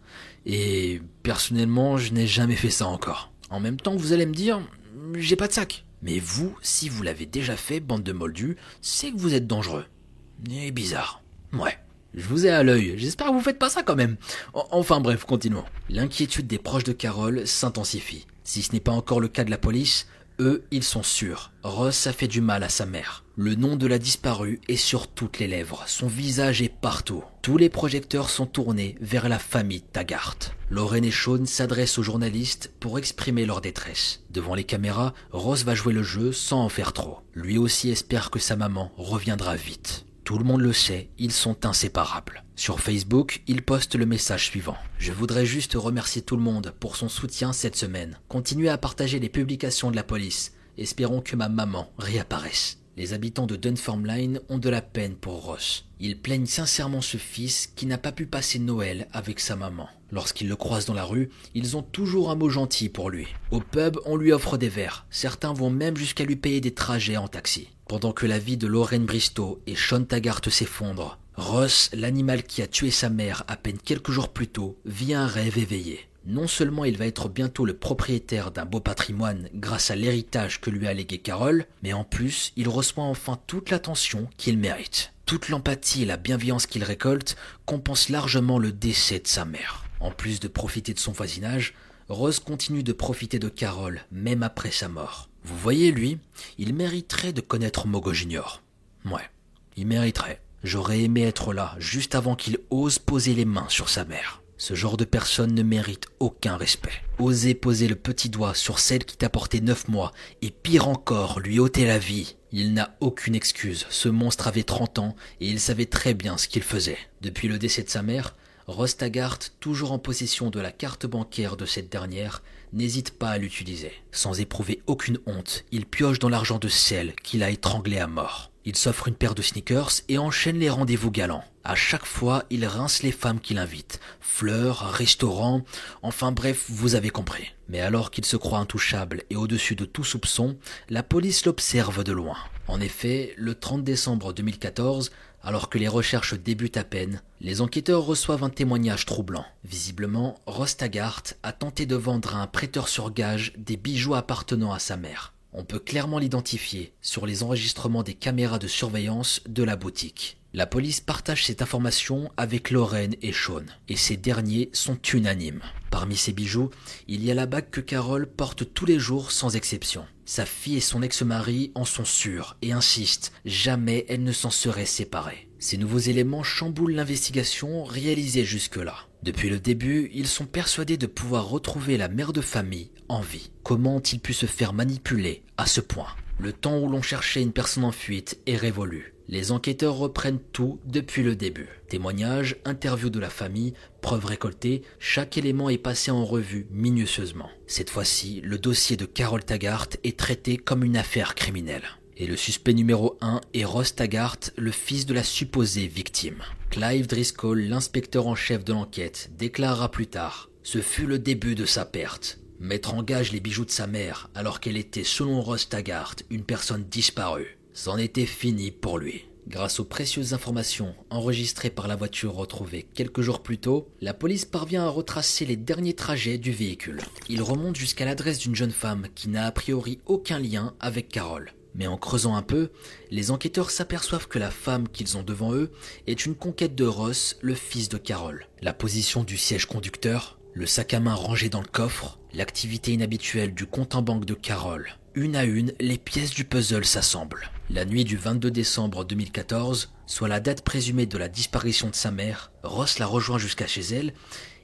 Et personnellement, je n'ai jamais fait ça encore. En même temps, vous allez me dire, j'ai pas de sac. Mais vous, si vous l'avez déjà fait, bande de moldus, c'est que vous êtes dangereux. Et bizarre. Ouais. Je vous ai à l'œil, j'espère que vous faites pas ça quand même. Enfin bref, continuons. L'inquiétude des proches de Carole s'intensifie. Si ce n'est pas encore le cas de la police, eux, ils sont sûrs. Ross a fait du mal à sa mère. Le nom de la disparue est sur toutes les lèvres. Son visage est partout. Tous les projecteurs sont tournés vers la famille Taggart. Lorraine et Sean s'adressent aux journalistes pour exprimer leur détresse. Devant les caméras, Ross va jouer le jeu sans en faire trop. Lui aussi espère que sa maman reviendra vite. Tout le monde le sait, ils sont inséparables. Sur Facebook, il poste le message suivant. Je voudrais juste remercier tout le monde pour son soutien cette semaine. Continuez à partager les publications de la police. Espérons que ma maman réapparaisse. Les habitants de Dunfermline ont de la peine pour Ross. Ils plaignent sincèrement ce fils qui n'a pas pu passer Noël avec sa maman. Lorsqu'ils le croisent dans la rue, ils ont toujours un mot gentil pour lui. Au pub, on lui offre des verres. Certains vont même jusqu'à lui payer des trajets en taxi. Pendant que la vie de Lorraine Bristow et Sean Taggart s'effondre, Ross, l'animal qui a tué sa mère à peine quelques jours plus tôt, vit un rêve éveillé. Non seulement il va être bientôt le propriétaire d'un beau patrimoine grâce à l'héritage que lui a légué Carole, mais en plus, il reçoit enfin toute l'attention qu'il mérite. Toute l'empathie et la bienveillance qu'il récolte compensent largement le décès de sa mère. En plus de profiter de son voisinage, Rose continue de profiter de Carole même après sa mort. Vous voyez, lui, il mériterait de connaître Mogo Junior. Ouais, il mériterait. J'aurais aimé être là, juste avant qu'il ose poser les mains sur sa mère. Ce genre de personne ne mérite aucun respect. Oser poser le petit doigt sur celle qui t'a porté neuf mois, et pire encore, lui ôter la vie. Il n'a aucune excuse. Ce monstre avait 30 ans, et il savait très bien ce qu'il faisait. Depuis le décès de sa mère, Rostagart, toujours en possession de la carte bancaire de cette dernière, n'hésite pas à l'utiliser. Sans éprouver aucune honte, il pioche dans l'argent de celle qu'il a étranglée à mort. Il s'offre une paire de sneakers et enchaîne les rendez-vous galants. À chaque fois, il rince les femmes qu'il invite. Fleurs, restaurants, enfin bref, vous avez compris. Mais alors qu'il se croit intouchable et au-dessus de tout soupçon, la police l'observe de loin. En effet, le 30 décembre 2014, alors que les recherches débutent à peine, les enquêteurs reçoivent un témoignage troublant. Visiblement, Ross Taggart a tenté de vendre à un prêteur sur gage des bijoux appartenant à sa mère. On peut clairement l'identifier sur les enregistrements des caméras de surveillance de la boutique. La police partage cette information avec Lorraine et Sean, et ces derniers sont unanimes. Parmi ces bijoux, il y a la bague que Carole porte tous les jours sans exception. Sa fille et son ex-mari en sont sûrs et insistent, jamais elle ne s'en serait séparée. Ces nouveaux éléments chamboulent l'investigation réalisée jusque-là. Depuis le début, ils sont persuadés de pouvoir retrouver la mère de famille en vie. Comment ont-ils pu se faire manipuler à ce point? Le temps où l'on cherchait une personne en fuite est révolu. Les enquêteurs reprennent tout depuis le début. Témoignages, interviews de la famille, preuves récoltées, chaque élément est passé en revue minutieusement. Cette fois-ci, le dossier de Carol Taggart est traité comme une affaire criminelle. Et le suspect numéro 1 est Ross Taggart, le fils de la supposée victime. Clive Driscoll, l'inspecteur en chef de l'enquête, déclarera plus tard Ce fut le début de sa perte. Mettre en gage les bijoux de sa mère alors qu'elle était, selon Ross Taggart, une personne disparue. C'en était fini pour lui. Grâce aux précieuses informations enregistrées par la voiture retrouvée quelques jours plus tôt, la police parvient à retracer les derniers trajets du véhicule. Il remonte jusqu'à l'adresse d'une jeune femme qui n'a a priori aucun lien avec Carole. Mais en creusant un peu, les enquêteurs s'aperçoivent que la femme qu'ils ont devant eux est une conquête de Ross, le fils de Carole. La position du siège conducteur, le sac à main rangé dans le coffre, l'activité inhabituelle du compte en banque de Carole. Une à une, les pièces du puzzle s'assemblent. La nuit du 22 décembre 2014, soit la date présumée de la disparition de sa mère, Ross la rejoint jusqu'à chez elle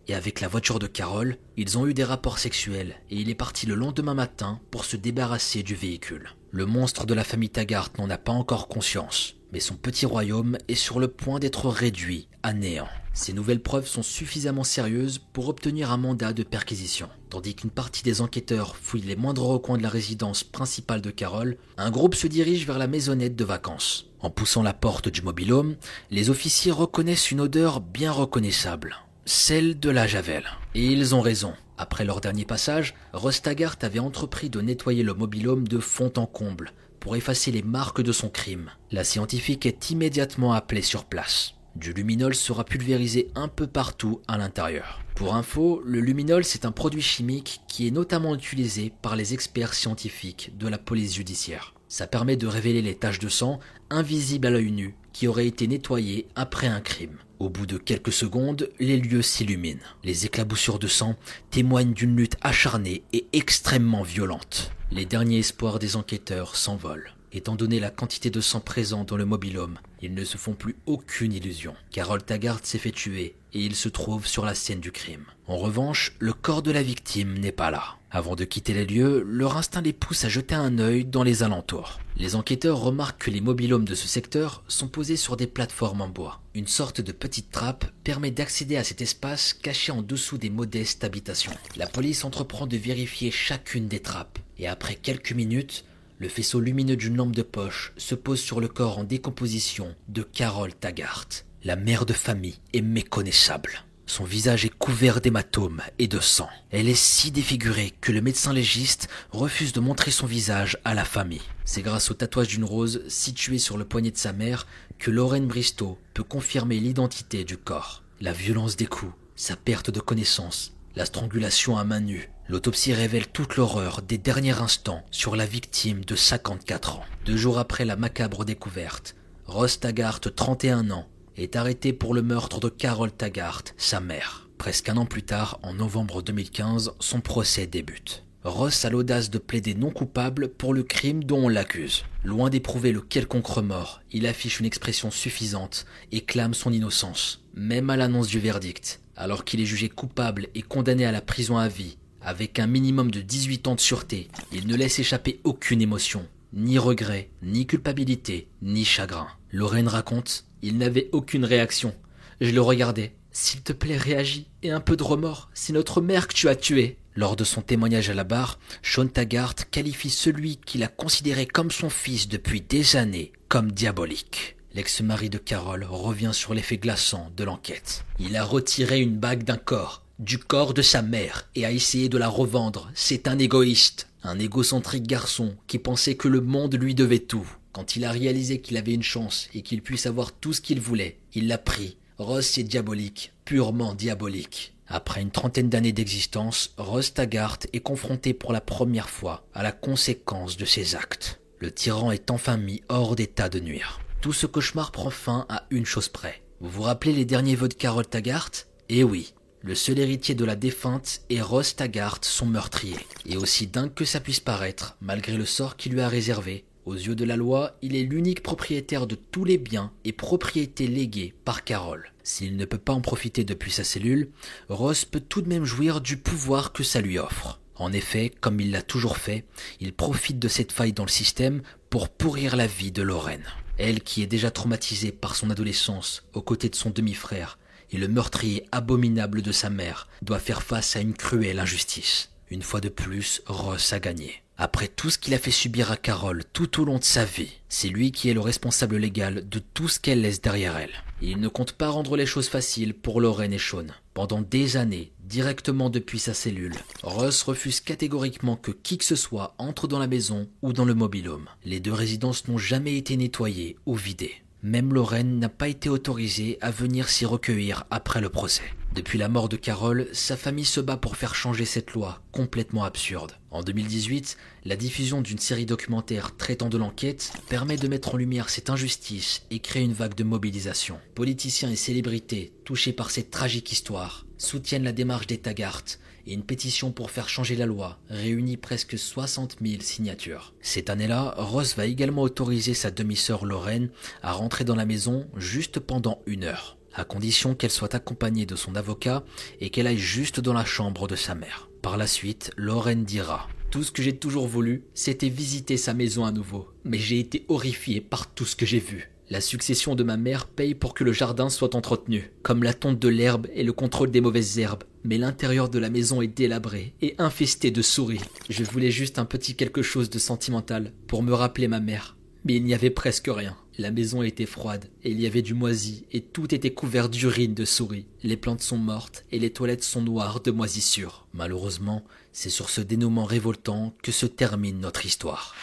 et avec la voiture de Carole, ils ont eu des rapports sexuels et il est parti le lendemain matin pour se débarrasser du véhicule. Le monstre de la famille Taggart n'en a pas encore conscience, mais son petit royaume est sur le point d'être réduit à néant. Ces nouvelles preuves sont suffisamment sérieuses pour obtenir un mandat de perquisition. Tandis qu'une partie des enquêteurs fouille les moindres recoins de la résidence principale de Carole, un groupe se dirige vers la maisonnette de vacances. En poussant la porte du mobilhome, les officiers reconnaissent une odeur bien reconnaissable celle de la Javel. Et ils ont raison. Après leur dernier passage, Rostagart avait entrepris de nettoyer le mobilhome de fond en comble pour effacer les marques de son crime. La scientifique est immédiatement appelée sur place. Du luminol sera pulvérisé un peu partout à l'intérieur. Pour info, le luminol c'est un produit chimique qui est notamment utilisé par les experts scientifiques de la police judiciaire. Ça permet de révéler les taches de sang invisibles à l'œil nu qui auraient été nettoyées après un crime. Au bout de quelques secondes, les lieux s'illuminent. Les éclaboussures de sang témoignent d'une lutte acharnée et extrêmement violente. Les derniers espoirs des enquêteurs s'envolent. Étant donné la quantité de sang présent dans le mobilhome, ils ne se font plus aucune illusion. Carole Taggart s'est fait tuer et il se trouve sur la scène du crime. En revanche, le corps de la victime n'est pas là. Avant de quitter les lieux, leur instinct les pousse à jeter un œil dans les alentours. Les enquêteurs remarquent que les mobilhomes de ce secteur sont posés sur des plateformes en bois. Une sorte de petite trappe permet d'accéder à cet espace caché en dessous des modestes habitations. La police entreprend de vérifier chacune des trappes, et après quelques minutes, le faisceau lumineux d'une lampe de poche se pose sur le corps en décomposition de Carole Taggart. La mère de famille est méconnaissable. Son visage est couvert d'hématomes et de sang. Elle est si défigurée que le médecin légiste refuse de montrer son visage à la famille. C'est grâce au tatouage d'une rose situé sur le poignet de sa mère que Lorraine Bristow peut confirmer l'identité du corps. La violence des coups, sa perte de connaissance, la strangulation à main nue. L'autopsie révèle toute l'horreur des derniers instants sur la victime de 54 ans. Deux jours après la macabre découverte, Ross Taggart, 31 ans, est arrêté pour le meurtre de Carole Taggart, sa mère. Presque un an plus tard, en novembre 2015, son procès débute. Ross a l'audace de plaider non coupable pour le crime dont on l'accuse. Loin d'éprouver le quelconque remords, il affiche une expression suffisante et clame son innocence, même à l'annonce du verdict, alors qu'il est jugé coupable et condamné à la prison à vie, avec un minimum de 18 ans de sûreté. Il ne laisse échapper aucune émotion, ni regret, ni culpabilité, ni chagrin. Lorraine raconte il n'avait aucune réaction. Je le regardais. S'il te plaît, réagis. Et un peu de remords. C'est notre mère que tu as tuée. Lors de son témoignage à la barre, Sean Taggart qualifie celui qu'il a considéré comme son fils depuis des années comme diabolique. L'ex-mari de Carole revient sur l'effet glaçant de l'enquête. Il a retiré une bague d'un corps, du corps de sa mère, et a essayé de la revendre. C'est un égoïste, un égocentrique garçon qui pensait que le monde lui devait tout. Quand il a réalisé qu'il avait une chance et qu'il puisse avoir tout ce qu'il voulait, il l'a pris. Ross est diabolique, purement diabolique. Après une trentaine d'années d'existence, Ross Taggart est confronté pour la première fois à la conséquence de ses actes. Le tyran est enfin mis hors d'état de nuire. Tout ce cauchemar prend fin à une chose près. Vous vous rappelez les derniers voeux de Carol Taggart? Eh oui, le seul héritier de la défunte est Ross Taggart, son meurtrier. Et aussi dingue que ça puisse paraître, malgré le sort qu'il lui a réservé, aux yeux de la loi, il est l'unique propriétaire de tous les biens et propriétés léguées par Carol. S'il ne peut pas en profiter depuis sa cellule, Ross peut tout de même jouir du pouvoir que ça lui offre. En effet, comme il l'a toujours fait, il profite de cette faille dans le système pour pourrir la vie de Lorraine. Elle qui est déjà traumatisée par son adolescence aux côtés de son demi-frère, et le meurtrier abominable de sa mère doit faire face à une cruelle injustice. Une fois de plus, Ross a gagné. Après tout ce qu'il a fait subir à Carole tout au long de sa vie, c'est lui qui est le responsable légal de tout ce qu'elle laisse derrière elle. il ne compte pas rendre les choses faciles pour Lorraine et Sean. Pendant des années, directement depuis sa cellule, Ross refuse catégoriquement que qui que ce soit entre dans la maison ou dans le mobilhome. Les deux résidences n'ont jamais été nettoyées ou vidées. Même Lorraine n'a pas été autorisée à venir s'y recueillir après le procès. Depuis la mort de Carole, sa famille se bat pour faire changer cette loi, complètement absurde. En 2018, la diffusion d'une série documentaire traitant de l'enquête permet de mettre en lumière cette injustice et créer une vague de mobilisation. Politiciens et célébrités, touchés par cette tragique histoire, soutiennent la démarche des Taggart et une pétition pour faire changer la loi réunit presque 60 000 signatures. Cette année-là, Ross va également autoriser sa demi-sœur Lorraine à rentrer dans la maison juste pendant une heure, à condition qu'elle soit accompagnée de son avocat et qu'elle aille juste dans la chambre de sa mère. Par la suite, Lorraine dira tout ce que j'ai toujours voulu, c'était visiter sa maison à nouveau. Mais j'ai été horrifié par tout ce que j'ai vu. La succession de ma mère paye pour que le jardin soit entretenu, comme la tonte de l'herbe et le contrôle des mauvaises herbes. Mais l'intérieur de la maison est délabré et infesté de souris. Je voulais juste un petit quelque chose de sentimental pour me rappeler ma mère. Mais il n'y avait presque rien. La maison était froide et il y avait du moisi et tout était couvert d'urine de souris. Les plantes sont mortes et les toilettes sont noires de moisissure. Malheureusement, c'est sur ce dénouement révoltant que se termine notre histoire.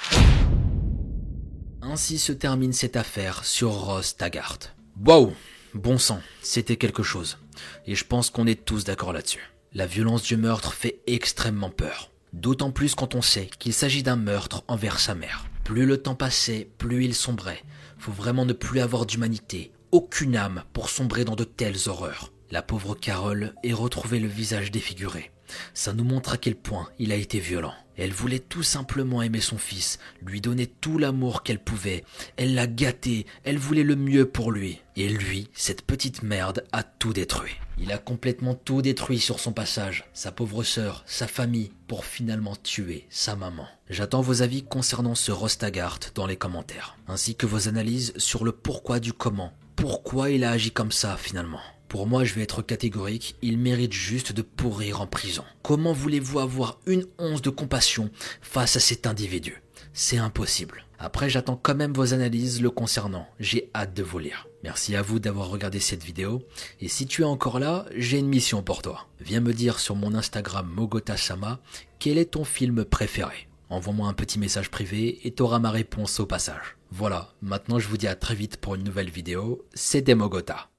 Ainsi se termine cette affaire sur Ross Taggart. Waouh Bon sang, c'était quelque chose. Et je pense qu'on est tous d'accord là-dessus. La violence du meurtre fait extrêmement peur. D'autant plus quand on sait qu'il s'agit d'un meurtre envers sa mère. Plus le temps passait, plus il sombrait. Faut vraiment ne plus avoir d'humanité, aucune âme pour sombrer dans de telles horreurs. La pauvre Carole est retrouvée le visage défiguré. Ça nous montre à quel point il a été violent. Elle voulait tout simplement aimer son fils, lui donner tout l'amour qu'elle pouvait. Elle l'a gâté, elle voulait le mieux pour lui. Et lui, cette petite merde, a tout détruit. Il a complètement tout détruit sur son passage, sa pauvre sœur, sa famille, pour finalement tuer sa maman. J'attends vos avis concernant ce Rostagart dans les commentaires, ainsi que vos analyses sur le pourquoi du comment. Pourquoi il a agi comme ça finalement pour moi, je vais être catégorique, il mérite juste de pourrir en prison. Comment voulez-vous avoir une once de compassion face à cet individu? C'est impossible. Après, j'attends quand même vos analyses le concernant. J'ai hâte de vous lire. Merci à vous d'avoir regardé cette vidéo. Et si tu es encore là, j'ai une mission pour toi. Viens me dire sur mon Instagram Mogota-sama quel est ton film préféré? Envoie-moi un petit message privé et t'auras ma réponse au passage. Voilà, maintenant je vous dis à très vite pour une nouvelle vidéo. C'était Mogota.